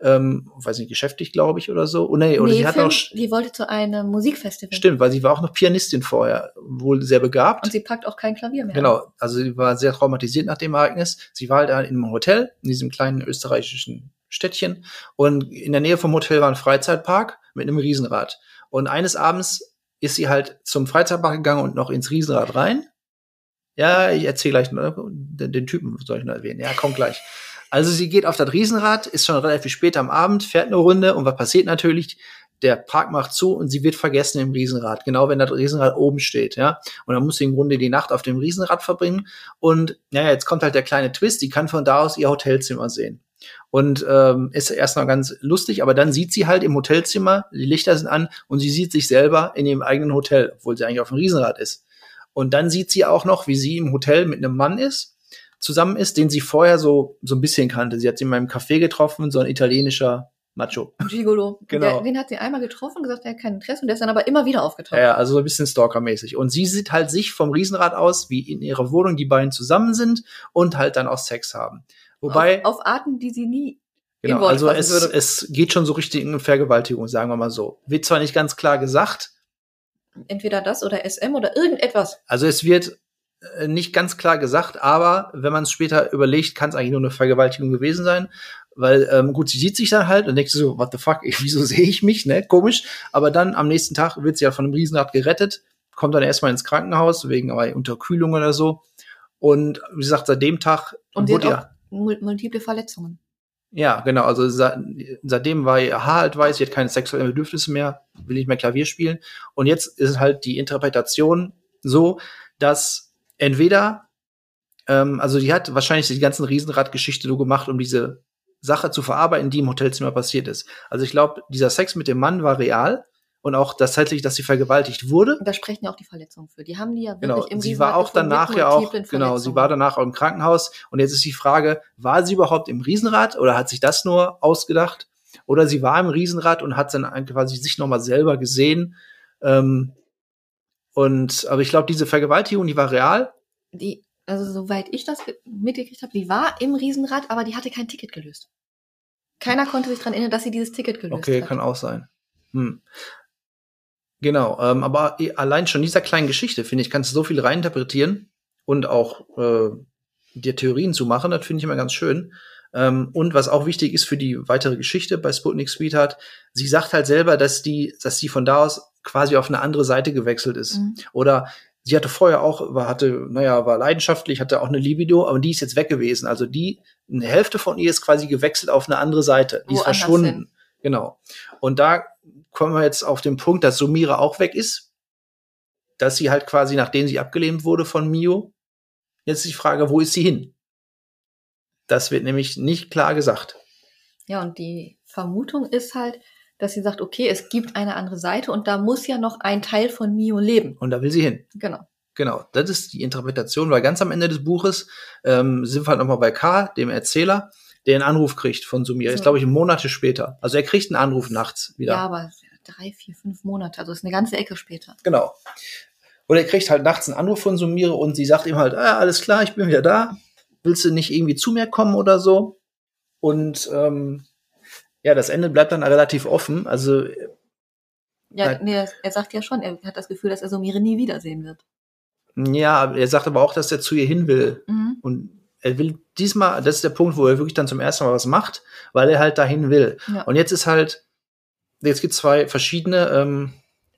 B: ähm, weiß nicht, geschäftlich, glaube ich, oder so. Und nee, oder
A: nee,
B: sie hat
A: Film,
B: auch,
A: die wollte zu einem Musikfestival.
B: stimmt, weil sie war auch noch Pianistin vorher, wohl sehr begabt.
A: Und sie packt auch kein Klavier mehr.
B: Genau, also sie war sehr traumatisiert nach dem Ereignis. Sie war halt in einem Hotel, in diesem kleinen österreichischen Städtchen. Und in der Nähe vom Hotel war ein Freizeitpark mit einem Riesenrad. Und eines Abends ist sie halt zum Freizeitpark gegangen und noch ins Riesenrad rein. Ja, ich erzähle gleich den, den Typen, soll ich noch erwähnen. Ja, kommt gleich. Also sie geht auf das Riesenrad, ist schon relativ spät am Abend, fährt eine Runde und was passiert natürlich? Der Park macht zu und sie wird vergessen im Riesenrad, genau wenn das Riesenrad oben steht, ja. Und dann muss sie im Grunde die Nacht auf dem Riesenrad verbringen. Und naja, jetzt kommt halt der kleine Twist, die kann von da aus ihr Hotelzimmer sehen. Und ähm, ist erstmal ganz lustig, aber dann sieht sie halt im Hotelzimmer, die Lichter sind an und sie sieht sich selber in ihrem eigenen Hotel, obwohl sie eigentlich auf dem Riesenrad ist. Und dann sieht sie auch noch, wie sie im Hotel mit einem Mann ist, zusammen ist, den sie vorher so, so ein bisschen kannte. Sie hat sie in meinem Café getroffen, so ein italienischer Macho.
A: Gigolo.
B: Genau.
A: Der, den hat sie einmal getroffen, gesagt, er hat kein Interesse und der ist dann aber immer wieder aufgetaucht.
B: Ja, also so ein bisschen Stalker-mäßig. Und sie sieht halt sich vom Riesenrad aus, wie in ihrer Wohnung die beiden zusammen sind und halt dann auch Sex haben. Wobei,
A: auf, auf Arten, die sie nie
B: genau, also es,
A: würde.
B: es geht schon so richtig in Vergewaltigung, sagen wir mal so. Wird zwar nicht ganz klar gesagt,
A: Entweder das oder SM oder irgendetwas.
B: Also es wird nicht ganz klar gesagt, aber wenn man es später überlegt, kann es eigentlich nur eine Vergewaltigung gewesen sein. Weil, ähm, gut, sie sieht sich dann halt und denkt so, what the fuck, wieso sehe ich mich, ne? Komisch. Aber dann am nächsten Tag wird sie ja von einem Riesenrad gerettet, kommt dann erstmal ins Krankenhaus, wegen aber Unterkühlung oder so. Und wie gesagt, seit dem Tag
A: Und sie hat
B: wurde
A: auch mul- multiple Verletzungen.
B: ja, genau. Also seit, seitdem war ihr Haar halt weiß, sie hat keine sexuellen Bedürfnisse mehr, will nicht mehr Klavier spielen. Und jetzt ist halt die Interpretation so, dass entweder, ähm, also die hat wahrscheinlich die ganzen Riesenrad-Geschichte so gemacht, um diese Sache zu verarbeiten, die im Hotelzimmer passiert ist. Also ich glaube, dieser Sex mit dem Mann war real und auch das tatsächlich, dass sie vergewaltigt wurde.
A: Und da sprechen ja auch die Verletzungen für. Die haben die ja wirklich
B: Genau,
A: im
B: sie war auch danach ja auch, genau, sie war danach auch im Krankenhaus. Und jetzt ist die Frage, war sie überhaupt im Riesenrad oder hat sich das nur ausgedacht? Oder sie war im Riesenrad und hat dann quasi sich nochmal selber gesehen. Ähm, und, aber ich glaube, diese Vergewaltigung, die war real.
A: Die, also soweit ich das ge- mitgekriegt habe, die war im Riesenrad, aber die hatte kein Ticket gelöst. Keiner konnte sich daran erinnern, dass sie dieses Ticket gelöst
B: Okay,
A: hat.
B: kann auch sein. Hm. Genau, ähm, aber eh- allein schon dieser kleinen Geschichte, finde ich, kannst du so viel reininterpretieren und auch äh, dir Theorien zu machen, das finde ich immer ganz schön. Ähm, und was auch wichtig ist für die weitere Geschichte bei Sputnik Sweetheart, sie sagt halt selber, dass die, dass sie von da aus quasi auf eine andere Seite gewechselt ist.
A: Mhm.
B: Oder sie hatte vorher auch, war, hatte, naja, war leidenschaftlich, hatte auch eine Libido, aber die ist jetzt weg gewesen. Also die, eine Hälfte von ihr ist quasi gewechselt auf eine andere Seite. Die ist
A: Woanders
B: verschwunden.
A: hin.
B: Genau. Und da kommen wir jetzt auf den Punkt, dass Sumira auch weg ist. Dass sie halt quasi, nachdem sie abgelehnt wurde von Mio, jetzt ist die Frage, wo ist sie hin? Das wird nämlich nicht klar gesagt.
A: Ja, und die Vermutung ist halt, dass sie sagt, okay, es gibt eine andere Seite und da muss ja noch ein Teil von Mio leben.
B: Und da will sie hin.
A: Genau.
B: Genau, das ist die Interpretation, weil ganz am Ende des Buches ähm, sind wir halt nochmal bei K, dem Erzähler, der einen Anruf kriegt von Sumira.
A: So.
B: Ist, glaube ich, Monate später. Also er kriegt einen Anruf nachts wieder.
A: Ja, aber drei, vier, fünf Monate, also ist eine ganze Ecke später.
B: Genau. Und er kriegt halt nachts einen Anruf von Sumire und sie sagt ihm halt, ah, alles klar, ich bin wieder da. Willst du nicht irgendwie zu mir kommen oder so? Und ähm, ja, das Ende bleibt dann relativ offen. Also
A: Ja, nee, er sagt ja schon, er hat das Gefühl, dass er Sumire nie wiedersehen wird.
B: ja, er sagt aber auch, dass er zu ihr hin will.
A: Mhm.
B: Und er will diesmal, das ist der Punkt, wo er wirklich dann zum ersten Mal was macht, weil er halt dahin will.
A: Ja.
B: Und jetzt ist halt, jetzt gibt zwei verschiedene ähm,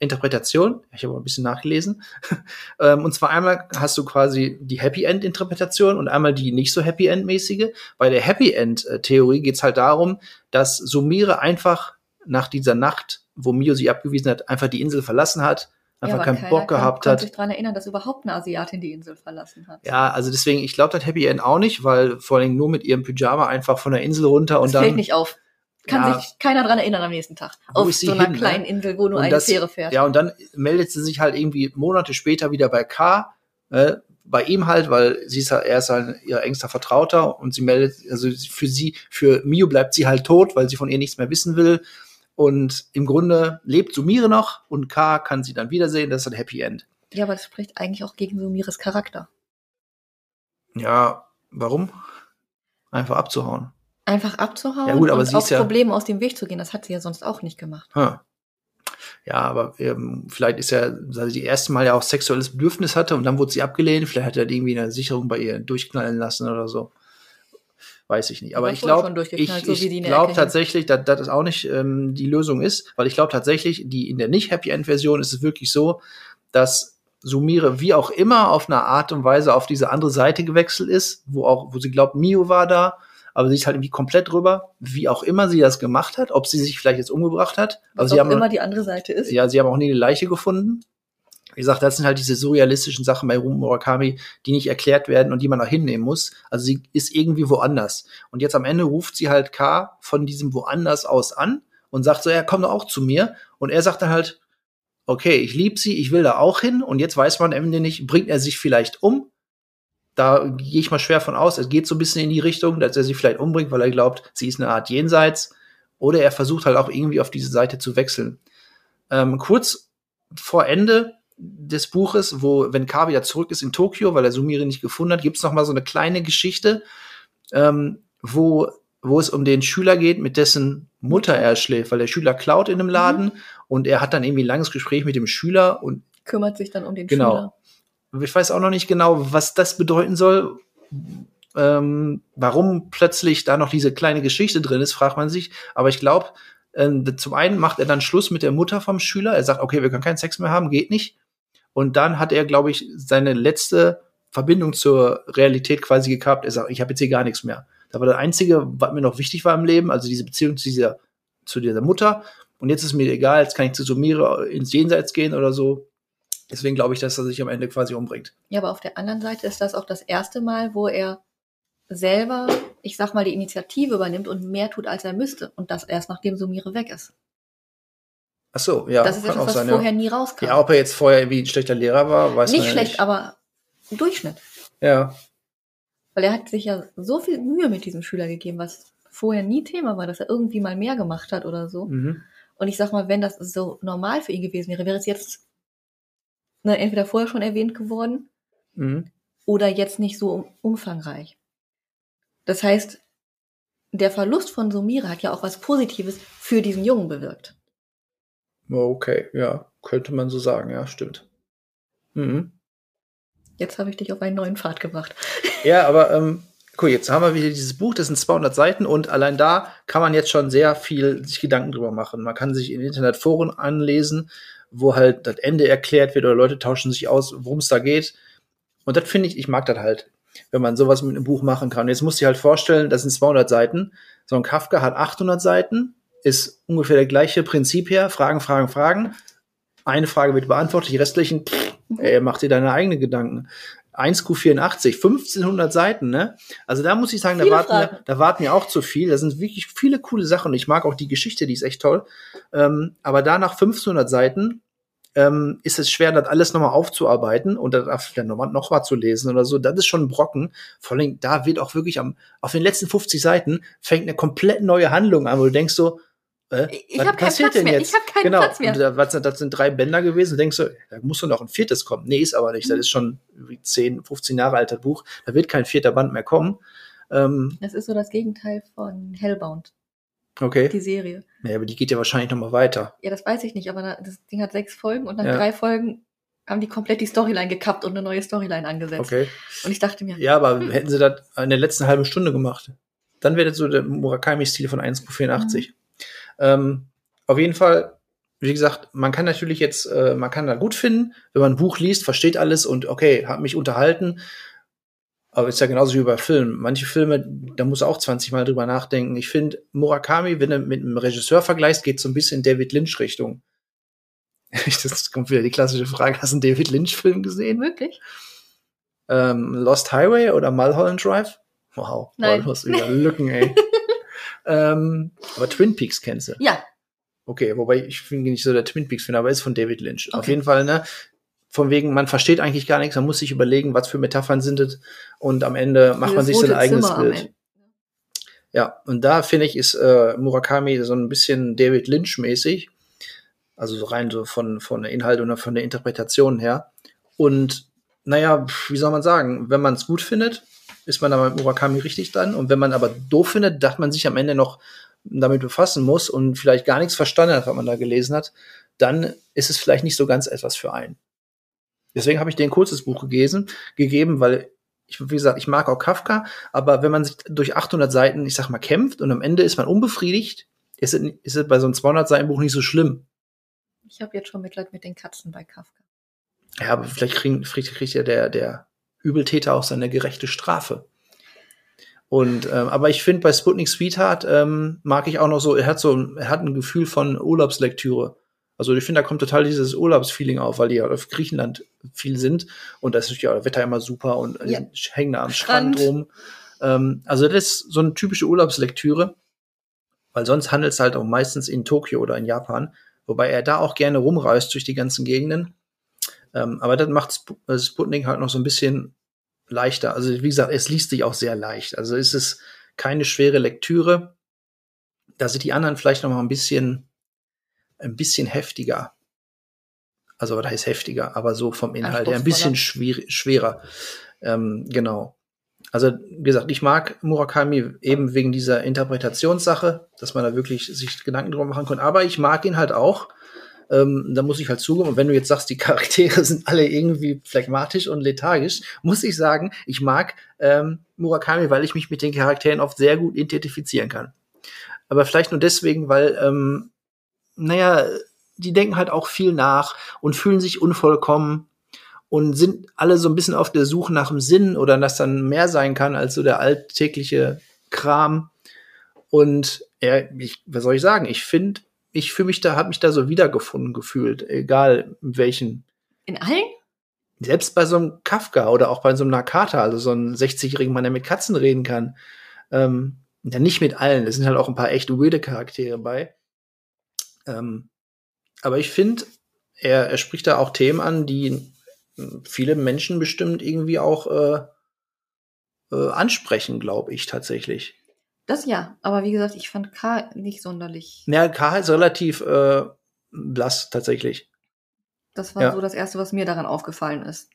B: Interpretationen. Ich habe ein bisschen nachgelesen. ähm, und zwar einmal hast du quasi die Happy End Interpretation und einmal die nicht so Happy End mäßige. Bei der Happy End Theorie geht es halt darum, dass Sumire einfach nach dieser Nacht, wo Mio sie abgewiesen hat, einfach die Insel verlassen hat, einfach
A: aber
B: keinen Bock
A: kann,
B: gehabt
A: kann
B: hat.
A: sich daran erinnern, dass überhaupt eine Asiatin die Insel verlassen hat.
B: Ja, also deswegen, ich glaube das Happy End auch nicht, weil vor allem nur mit ihrem Pyjama einfach von der Insel runter und
A: das fällt
B: dann.
A: nicht auf. Kann
B: Ja.
A: sich keiner dran erinnern am nächsten Tag.
B: Wo
A: Auf so einer
B: hin, ne?
A: kleinen Insel, wo nur
B: Und
A: eine
B: das-
A: Fähre fährt.
B: Ja, und dann meldet sie sich halt irgendwie Monate später wieder bei K, äh, bei ihm halt, weil sie ist halt, er ist halt ihr engster Vertrauter und sie meldet, also für sie, für Mio bleibt sie halt tot, weil sie von ihr nichts mehr wissen will. Und im Grunde lebt Sumire noch und K kann sie dann wiedersehen, das ist ein Happy End.
A: Ja, aber das spricht eigentlich auch gegen Sumires Charakter.
B: Ja, warum? Einfach abzuhauen.
A: Einfach abzuhauen
B: Ja gut, aber
A: und auf
B: ja-
A: Probleme aus dem Weg zu gehen, das hat sie ja sonst auch nicht gemacht.
B: Hm. Ja, aber ähm, vielleicht ist ja, weil sie die erste Mal ja auch sexuelles Bedürfnis hatte und dann wurde sie abgelehnt. Vielleicht hat er irgendwie eine Sicherung bei ihr durchknallen lassen oder so. Weiß ich nicht. Aber ich glaube, ich,
A: so
B: ich glaube tatsächlich, dass das auch nicht ähm, die Lösung ist, weil ich glaube tatsächlich, die in der nicht Happy End Version ist es wirklich so, dass Sumire wie auch immer auf eine Art und Weise auf diese andere Seite gewechselt ist, wo auch, wo sie glaubt, Mio war da, aber sie ist halt irgendwie komplett drüber, wie auch immer sie das gemacht hat, ob sie sich vielleicht jetzt umgebracht hat. Aber
A: Was
B: sie
A: auch
B: haben
A: immer die andere Seite ist.
B: ja, sie haben auch nie eine Leiche gefunden. Wie gesagt, das sind halt diese surrealistischen Sachen bei Ruben Murakami, die nicht erklärt werden und die man auch hinnehmen muss. Also sie ist irgendwie woanders. Und jetzt am Ende ruft sie halt K von diesem woanders aus an und sagt so, ja, komm doch auch zu mir. Und er sagt dann halt, okay, ich lieb sie, ich will da auch hin. Und jetzt weiß man am Ende nicht, bringt er sich vielleicht um? Da gehe ich mal schwer von aus. Es geht so ein bisschen in die Richtung, dass er sie vielleicht umbringt, weil er glaubt, sie ist eine Art Jenseits. Oder er versucht halt auch irgendwie auf diese Seite zu wechseln. Ähm, kurz vor Ende des Buches, wo, wenn K wieder zurück ist in Tokio, weil er Sumire nicht gefunden hat, gibt's noch mal so eine kleine Geschichte, ähm, wo wo es um den Schüler geht, mit dessen Mutter er schläft, weil der Schüler klaut in einem Laden und er hat dann irgendwie ein langes Gespräch mit dem Schüler und
A: Kümmert sich dann um den
B: Genau.
A: Schüler.
B: Ich weiß auch noch nicht genau, was das bedeuten soll. Ähm, warum plötzlich da noch diese kleine Geschichte drin ist, fragt man sich. Aber ich glaube, ähm, zum einen macht er dann Schluss mit der Mutter vom Schüler. Er sagt, okay, wir können keinen Sex mehr haben, geht nicht. Und dann hat er, glaube ich, seine letzte Verbindung zur Realität quasi gekappt. Er sagt, ich habe jetzt hier gar nichts mehr. Das war das Einzige, was mir noch wichtig war im Leben, also diese Beziehung zu dieser, zu dieser Mutter. Und jetzt ist mir egal, jetzt kann ich zu Sumire ins Jenseits gehen oder so. Deswegen glaube ich, dass er sich am Ende quasi umbringt.
A: Ja, aber auf der anderen Seite ist das auch das erste Mal, wo er selber, ich sag mal, die Initiative übernimmt und mehr tut, als er müsste. Und das erst nachdem Sumire weg ist.
B: Ach so, ja.
A: das ist etwas,
B: auch
A: was
B: sein,
A: vorher
B: ja.
A: nie rauskam.
B: ja, ob er jetzt vorher wie ein schlechter Lehrer war, weiß
A: nicht
B: man ja
A: schlecht,
B: nicht.
A: aber ein Durchschnitt.
B: Ja,
A: Weil er hat sich ja so viel Mühe mit diesem Schüler gegeben, was vorher nie Thema war, dass er irgendwie mal mehr gemacht hat oder so.
B: mhm.
A: Und ich sag mal, wenn das so normal für ihn gewesen wäre, wäre es jetzt ne, entweder vorher schon erwähnt geworden
B: Mhm.
A: oder jetzt nicht so um, umfangreich. Das heißt, der Verlust von Sumire hat ja auch was Positives für diesen Jungen bewirkt.
B: Okay, ja, könnte man so sagen, ja, stimmt. Mhm.
A: Jetzt habe ich dich auf einen neuen Pfad gebracht.
B: Ja, aber ähm, cool, jetzt haben wir wieder dieses Buch, das sind 200 Seiten und allein da kann man jetzt schon sehr viel sich Gedanken drüber machen. Man kann sich in Internetforen anlesen, wo halt das Ende erklärt wird oder Leute tauschen sich aus, worum es da geht. Und das finde ich, ich mag das halt, wenn man sowas mit einem Buch machen kann. Jetzt musst du dir halt vorstellen, das sind 200 Seiten. So ein Kafka hat 800 Seiten, ist ungefähr der gleiche Prinzip her. Fragen, Fragen, Fragen. Eine Frage wird beantwortet, die restlichen, pff, ey, mach dir deine eigenen Gedanken. 1Q84, 1500 Seiten, ne? Also da muss ich sagen, da warten,
A: Fragen.
B: wir, da warten wir auch zu viel. Da sind wirklich viele coole Sachen und ich mag auch die Geschichte, die ist echt toll. Ähm, aber da nach 1500 Seiten ähm, ist es schwer, das alles nochmal aufzuarbeiten und dann nochmal noch mal zu lesen oder so. Das ist schon ein Brocken. Vor allem, da wird auch wirklich am, auf den letzten 50 Seiten fängt eine komplett neue Handlung an, wo du denkst so, äh,
A: Ich
B: was
A: hab keinen
B: passiert
A: Platz
B: denn
A: mehr.
B: jetzt?
A: Ich hab keinen
B: genau.
A: Platz mehr.
B: Und da, was, das sind drei Bänder gewesen. Du denkst so, da muss doch noch ein viertes kommen. Nee, ist aber nicht.
A: Mhm.
B: Das ist schon wie 10, 15 Jahre alter Buch. Da wird kein vierter Band mehr kommen. Ähm,
A: Das ist so das Gegenteil von Hellbound,
B: okay.
A: die Serie.
B: Ja, aber die geht ja wahrscheinlich noch mal weiter.
A: Ja, das weiß ich nicht, aber da- das Ding hat sechs Folgen und nach
B: Ja.
A: drei Folgen haben die komplett die Storyline gekappt und eine neue Storyline angesetzt.
B: Okay.
A: Und ich dachte mir,
B: Ja, aber hätten sie das in der letzten halben Stunde gemacht, dann wäre das so der Murakami-Stil von 1,84. Ähm, auf jeden Fall, wie gesagt, man kann natürlich jetzt, äh, man kann da gut finden, wenn man ein Buch liest, versteht alles und okay, hat mich unterhalten. Aber ist ja genauso wie bei Filmen. Manche Filme, da muss auch 20 Mal drüber nachdenken. Ich finde, Murakami, wenn du mit einem Regisseur vergleichst, geht so ein bisschen David Lynch-Richtung. Das kommt wieder die klassische Frage, hast du einen David Lynch-Film gesehen?
A: wirklich?
B: ähm, Lost Highway oder Mulholland Drive? Wow,
A: Nein.
B: Hast wieder Lücken, ey. ähm, aber Twin Peaks kennst du.
A: Ja,
B: Okay, wobei ich bin nicht so der Twin Peaks-Fan, aber ist von David Lynch. Auf
A: Okay.
B: jeden Fall, ne? Von wegen, man versteht eigentlich gar nichts, man muss sich überlegen, was für Metaphern sind es und am Ende macht man sich sein eigenes
A: Zimmer
B: Bild. Ja, und da finde ich, ist äh, Murakami so ein bisschen David Lynch-mäßig. Also so rein so von, von der Inhalt und von der Interpretation her. Und naja, wie soll man sagen, wenn man es gut findet, ist man da mit Murakami richtig dran. Und wenn man aber doof findet, dass man sich am Ende noch damit befassen muss und vielleicht gar nichts verstanden hat, was man da gelesen hat, dann ist es vielleicht nicht so ganz etwas für einen. Deswegen habe ich dir ein kurzes Buch gegeben, gegeben, weil ich, wie gesagt, ich mag auch Kafka, aber wenn man sich durch 800 Seiten, ich sag mal, kämpft und am Ende ist man unbefriedigt, ist es, ist es bei so einem 200 Seiten Buch nicht so schlimm.
A: Ich habe jetzt schon Mitleid mit den Katzen bei Kafka.
B: Ja, aber vielleicht kriegt, kriegt, kriegt ja der, der Übeltäter auch seine gerechte Strafe. Und ähm, aber ich finde bei Sputnik Sweetheart ähm, mag ich auch noch so, er hat so, er hat ein Gefühl von Urlaubslektüre. Also ich finde, da kommt total dieses Urlaubsfeeling auf, weil die ja auf Griechenland viel sind und da ist natürlich auch das Wetter immer super und
A: Ja.
B: hängen da am Strand,
A: Strand.
B: rum. Ähm, also das ist so eine typische Urlaubslektüre, weil sonst handelt es halt auch meistens in Tokio oder in Japan, wobei er da auch gerne rumreist durch die ganzen Gegenden. Ähm, aber das macht Sp äh, Sputnik halt noch so ein bisschen leichter. Also wie gesagt, es liest sich auch sehr leicht. Also es ist keine schwere Lektüre. Da sind die anderen vielleicht noch mal ein bisschen, ein bisschen heftiger. Also was heißt heftiger, aber so vom Inhalt her ein bisschen schwer, schwerer. Ähm, genau. Also, wie gesagt, ich mag Murakami eben wegen dieser Interpretationssache, dass man da wirklich sich Gedanken drüber machen kann. Aber ich mag ihn halt auch. Ähm, da muss ich halt zugeben. Und wenn du jetzt sagst, die Charaktere sind alle irgendwie phlegmatisch und lethargisch, muss ich sagen, ich mag ähm, Murakami, weil ich mich mit den Charakteren oft sehr gut identifizieren kann. Aber vielleicht nur deswegen, weil, ähm, naja, die denken halt auch viel nach und fühlen sich unvollkommen und sind alle so ein bisschen auf der Suche nach dem Sinn oder dass dann mehr sein kann als so der alltägliche Kram. Und ja, ich, was soll ich sagen? Ich finde, ich fühle mich da, habe mich da so wiedergefunden gefühlt, egal in welchen.
A: In allen?
B: Selbst bei so einem Kafka oder auch bei so einem Nakata, also so einem 60-jährigen Mann, der mit Katzen reden kann. Ähm, ja, nicht mit allen. Es sind halt auch ein paar echt weirde Charaktere bei. Ähm, aber ich finde, er, er spricht da auch Themen an, die viele Menschen bestimmt irgendwie auch äh, äh, ansprechen, glaube ich tatsächlich.
A: Das ja, aber wie gesagt, ich fand K nicht sonderlich.
B: Ja, K ist relativ äh, blass tatsächlich.
A: Das war ja. so das Erste, was mir daran aufgefallen ist.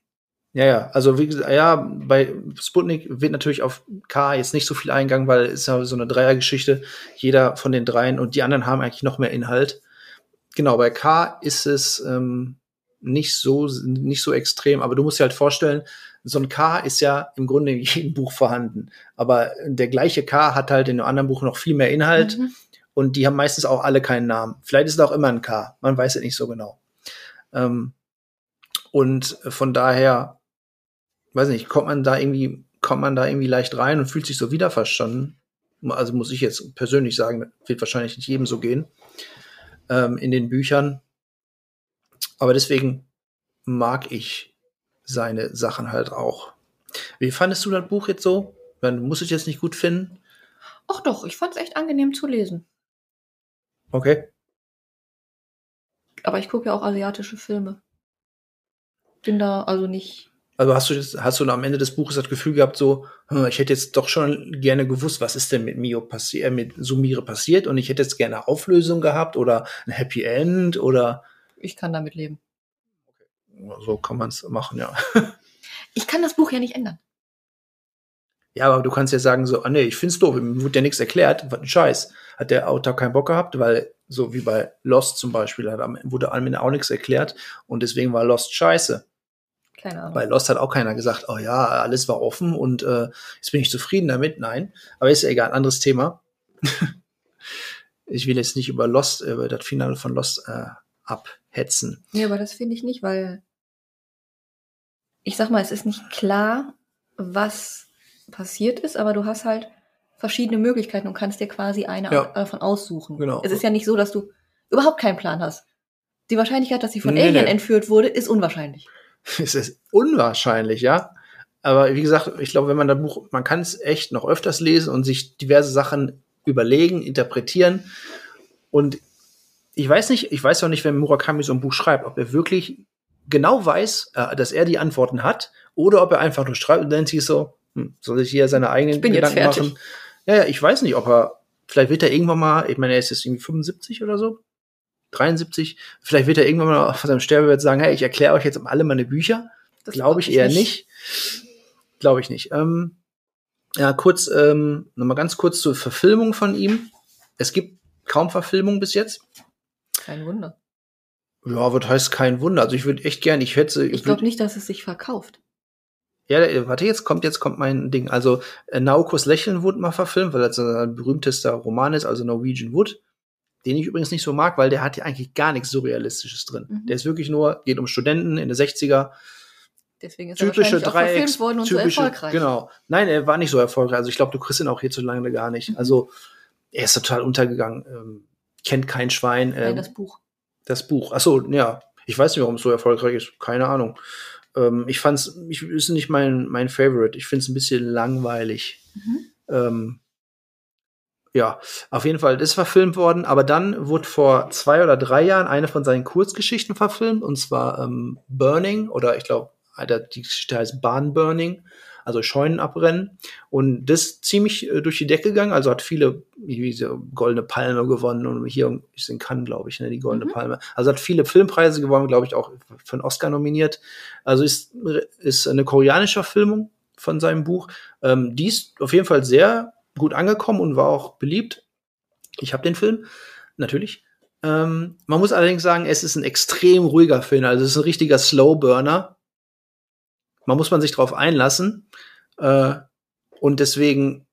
B: Ja, ja, also wie gesagt, ja, bei Sputnik wird natürlich auf K jetzt nicht so viel eingegangen, weil es ist ja so eine Dreiergeschichte. Jeder von den dreien und die anderen haben eigentlich noch mehr Inhalt. Genau, bei K ist es ähm, nicht so, nicht so extrem, aber du musst dir halt vorstellen, so ein K ist ja im Grunde in jedem Buch vorhanden. Aber der gleiche K hat halt in einem anderen Buch noch viel mehr Inhalt mhm. und die haben meistens auch alle keinen Namen. Vielleicht ist es auch immer ein K, man weiß es nicht so genau. Ähm, und von daher, weiß nicht, kommt man da irgendwie, kommt man da irgendwie leicht rein und fühlt sich so wiederverstanden. Also muss ich jetzt persönlich sagen, wird wahrscheinlich nicht jedem so gehen. Ähm, in den Büchern aber deswegen mag ich seine Sachen halt auch. Wie fandest du das Buch jetzt so? Man muss es jetzt nicht gut finden.
A: Ach doch, ich fand es echt angenehm zu lesen.
B: Okay.
A: Aber ich gucke ja auch asiatische Filme. Bin da also nicht.
B: Also hast du hast du am Ende des Buches das Gefühl gehabt, so, hm, ich hätte jetzt doch schon gerne gewusst, was ist denn mit Mio passiert, äh, mit Sumire passiert und ich hätte jetzt gerne Auflösung gehabt oder ein Happy End oder
A: ich kann damit leben.
B: So kann man es machen, ja.
A: ich kann das Buch ja nicht ändern.
B: Ja, aber du kannst ja sagen, so, ah nee, ich find's doof, mir wurde ja nichts erklärt, was ein Scheiß. Hat der Autor keinen Bock gehabt, weil, so wie bei Lost zum Beispiel, hat, wurde Ende auch nichts erklärt und deswegen war Lost scheiße.
A: Keine Ahnung.
B: Bei Lost hat auch keiner gesagt, oh ja, alles war offen und äh, jetzt bin ich zufrieden damit. Nein, aber ist ja egal, anderes Thema. ich will jetzt nicht über Lost, über das Finale von Lost äh, abhetzen.
A: Nee, aber das finde ich nicht, weil ich sag mal, es ist nicht klar, was passiert ist, aber du hast halt verschiedene Möglichkeiten und kannst dir quasi eine ja. davon aussuchen. Genau. Es ist ja nicht so, dass du überhaupt keinen Plan hast. Die Wahrscheinlichkeit, dass sie von nee, Alien nee. entführt wurde, ist unwahrscheinlich.
B: Es ist unwahrscheinlich, ja. Aber wie gesagt, ich glaube, wenn man das Buch, man kann es echt noch öfters lesen und sich diverse Sachen überlegen, interpretieren. Und ich weiß nicht, ich weiß auch nicht, wenn Murakami so ein Buch schreibt, ob er wirklich genau weiß, äh, dass er die Antworten hat, oder ob er einfach nur schreibt und dann sich so, hm, soll sich hier seine eigenen
A: Gedanken machen.
B: Ja, ja, ich weiß nicht, ob er, vielleicht wird er irgendwann mal, ich meine, er ist jetzt irgendwie 75 oder so, 73, vielleicht wird er irgendwann mal auf seinem Sterbebett sagen, hey, ich erkläre euch jetzt alle meine Bücher. Das glaube ich eher nicht. nicht. Glaube ich nicht. Ähm, ja, kurz, ähm, nochmal ganz kurz zur Verfilmung von ihm. Es gibt kaum Verfilmung bis jetzt.
A: Kein Wunder.
B: Ja, was heißt kein Wunder? Also ich würde echt gern, ich hätte.
A: Ich, ich glaube nicht, dass es sich verkauft.
B: Ja, äh, warte, jetzt kommt, jetzt kommt mein Ding. Also äh, Naokos Lächeln wurde mal verfilmt, weil das ein berühmtester Roman ist, also Norwegian Wood. Den ich übrigens nicht so mag, weil der hat ja eigentlich gar nichts Surrealistisches drin. Mhm. Der ist wirklich nur, geht um Studenten in den 60er.
A: Deswegen ist
B: typische
A: er
B: Dreiecks,
A: worden und typische, so erfolgreich.
B: Genau. Nein, er war nicht so erfolgreich. Also ich glaube, du kriegst ihn auch hierzulande gar nicht. Mhm. Also er ist total untergegangen. Ähm, kennt kein Schwein.
A: Ähm, Nein, das Buch.
B: Das Buch. Achso, ja. Ich weiß nicht, warum es so erfolgreich ist. Keine Ahnung. Ähm, ich fand's, ich ist nicht mein, mein Favorite. Ich finde es ein bisschen langweilig. Mhm. Ähm, ja, auf jeden Fall, ist verfilmt worden, aber dann wurde vor zwei oder drei Jahren eine von seinen Kurzgeschichten verfilmt, und zwar ähm, Burning, oder ich glaube, die Geschichte heißt Barn Burning also Scheunen abbrennen. Und das ziemlich äh, durch die Decke gegangen, also hat viele wie diese goldene Palme gewonnen und hier ist in Cannes, glaube ich, ne, die goldene mhm. Palme. Also hat viele Filmpreise gewonnen, glaube ich, auch für einen Oscar nominiert. Also ist, ist eine koreanische Verfilmung von seinem Buch. Ähm, die ist auf jeden Fall sehr gut angekommen und war auch beliebt. Ich habe den Film, natürlich. Ähm, man muss allerdings sagen, es ist ein extrem ruhiger Film. Also es ist ein richtiger Slowburner. Man muss man sich drauf einlassen. Äh, und deswegen,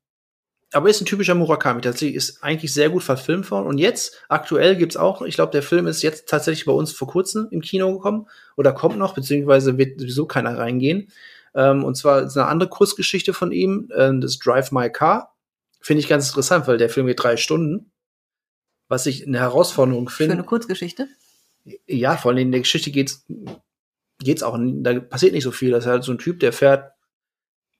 B: aber ist ein typischer Murakami. Tatsächlich ist eigentlich sehr gut verfilmt worden. Und jetzt, aktuell gibt's auch, ich glaube, der Film ist jetzt tatsächlich bei uns vor kurzem im Kino gekommen oder kommt noch, beziehungsweise wird sowieso keiner reingehen. Ähm, und zwar ist eine andere Kurzgeschichte von ihm, äh, das Drive My Car. Finde ich ganz interessant, weil der Film geht drei Stunden. Was ich eine Herausforderung finde.
A: Für eine Kurzgeschichte?
B: Ja, vor allem in der Geschichte geht's, geht's auch, da passiert nicht so viel. Das ist halt so ein Typ, der fährt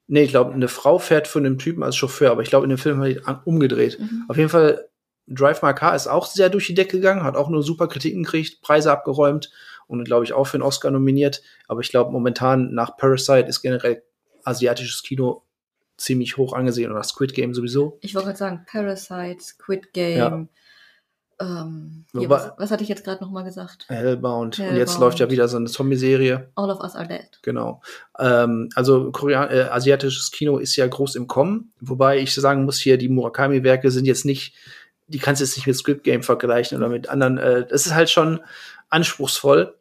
B: Nee, ich glaube, eine Frau fährt für einen Typen als Chauffeur, aber ich glaube, in dem Film hat die umgedreht. Mhm. Auf jeden Fall, Drive My Car ist auch sehr durch die Decke gegangen, hat auch nur super Kritiken gekriegt, Preise abgeräumt und glaube ich auch für einen Oscar nominiert. Aber ich glaube, momentan nach Parasite ist generell asiatisches Kino ziemlich hoch angesehen oder Squid Game sowieso.
A: Ich wollte gerade sagen, Parasite, Squid Game. Ja. Ähm, hier, was, was, hatte ich jetzt gerade nochmal gesagt?
B: Hellbound. Hellbound. Und jetzt läuft ja wieder so eine Zombie-Serie.
A: All of Us Are Dead.
B: Genau. Ähm, also Korean äh, asiatisches Kino ist ja groß im Kommen. Wobei ich sagen muss, hier die Murakami-Werke sind jetzt nicht, die kannst du jetzt nicht mit Script Game vergleichen oder mit anderen. Äh, das ist halt schon anspruchsvoll.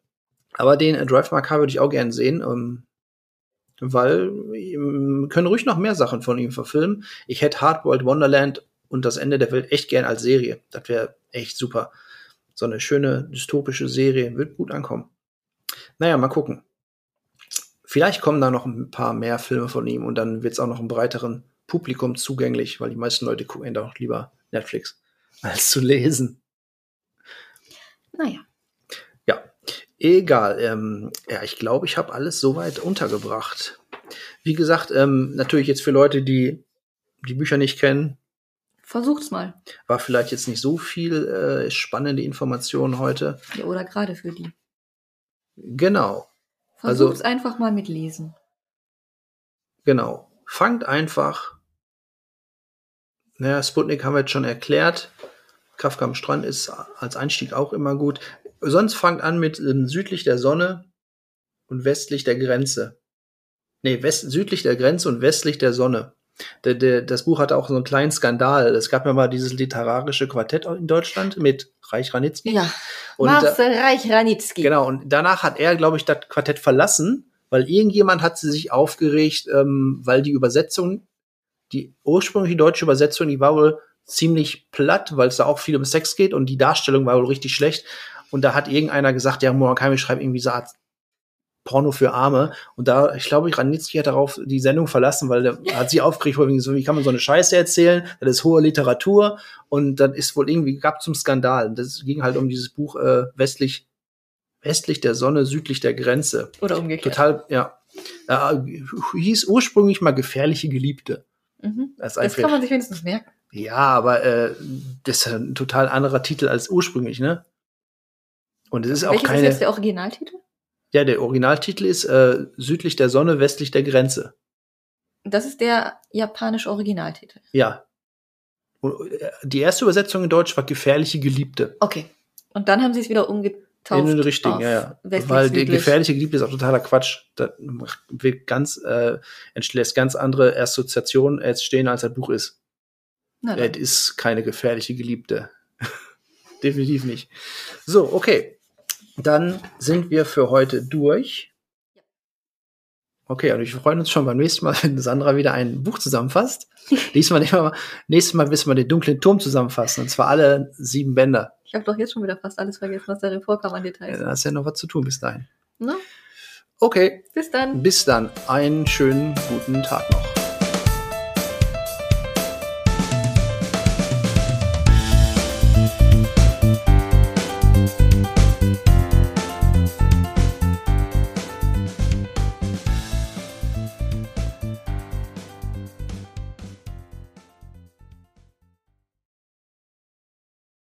B: Aber den äh, Drive Mark würde ich auch gern sehen. Ähm, weil ähm, können ruhig noch mehr Sachen von ihm verfilmen. Ich hätte Hardboiled Wonderland und das Ende der Welt echt gern als Serie. Das wäre echt super. So eine schöne dystopische Serie wird gut ankommen. Naja, mal gucken. Vielleicht kommen da noch ein paar mehr Filme von ihm und dann wird es auch noch einem breiteren Publikum zugänglich, weil die meisten Leute gucken doch lieber Netflix als zu lesen.
A: Naja.
B: Egal. Ähm, ja, ich glaube, ich habe alles soweit untergebracht. Wie gesagt, ähm, natürlich jetzt für Leute, die die Bücher nicht kennen,
A: Versucht's mal.
B: War vielleicht jetzt nicht so viel äh, spannende Informationen heute.
A: Ja, oder gerade für die.
B: Genau.
A: Versucht's also, einfach mal mit Lesen.
B: Genau. Fangt einfach. Naja, Sputnik haben wir jetzt schon erklärt. Kafka am Strand ist als Einstieg auch immer gut. Sonst fangt an mit ähm, südlich der Sonne und westlich der Grenze. Nee, west, südlich der Grenze und westlich der Sonne. Der, der, das Buch hatte auch so einen kleinen Skandal. Es gab ja mal dieses literarische Quartett in Deutschland mit Reich Ranitzky.
A: Ja, und Marcel Reich Ranitzky.
B: Genau, und danach hat er, glaube ich, das Quartett verlassen, weil irgendjemand hat sie sich aufgeregt, ähm, weil die Übersetzung, die ursprüngliche deutsche Übersetzung, die war wohl ziemlich platt, weil es da auch viel um Sex geht und die Darstellung war wohl richtig schlecht. Und da hat irgendeiner gesagt, ja, Murakami schreibt irgendwie so Art Porno für Arme. Und da, ich glaube, Ranitzky hat darauf die Sendung verlassen, weil der hat sie aufgeregt, wie kann man so eine Scheiße erzählen? Das ist hohe Literatur und dann ist wohl irgendwie, gab zum Skandal. Das ging halt um dieses Buch äh, westlich, westlich der Sonne, südlich der Grenze.
A: Oder umgekehrt.
B: Total, ja. Äh, hieß ursprünglich mal gefährliche Geliebte.
A: Mhm. Das, das kann man sich wenigstens merken.
B: Ja, aber äh, das ist ein total anderer Titel als ursprünglich, ne? Und es ist Welches auch keine. Ist
A: jetzt der Originaltitel?
B: Ja, der Originaltitel ist äh, Südlich der Sonne, westlich der Grenze.
A: Das ist der japanische Originaltitel.
B: Ja. Und äh, die erste Übersetzung in Deutsch war Gefährliche Geliebte.
A: Okay. Und dann haben sie es wieder umgetauft.
B: In den richtigen, ja, ja. Weil die gefährliche Geliebte ist auch totaler Quatsch. Da wird ganz, äh, entschlägt ganz andere Assoziationen entstehen, als das Buch ist. Es ist keine gefährliche Geliebte. Definitiv nicht. So, okay. Dann sind wir für heute durch. Okay, und wir freuen uns schon beim nächsten Mal, wenn Sandra wieder ein Buch zusammenfasst. Diesmal nicht mal, nächstes Mal wissen wir den dunklen Turm zusammenfassen, und zwar alle sieben Bänder.
A: Ich habe doch jetzt schon wieder fast alles vergessen, was darin vorkam an Details.
B: Ja, da hast ja noch was zu tun bis dahin.
A: Na?
B: Okay.
A: Bis dann.
B: Bis dann. Einen schönen guten Tag noch.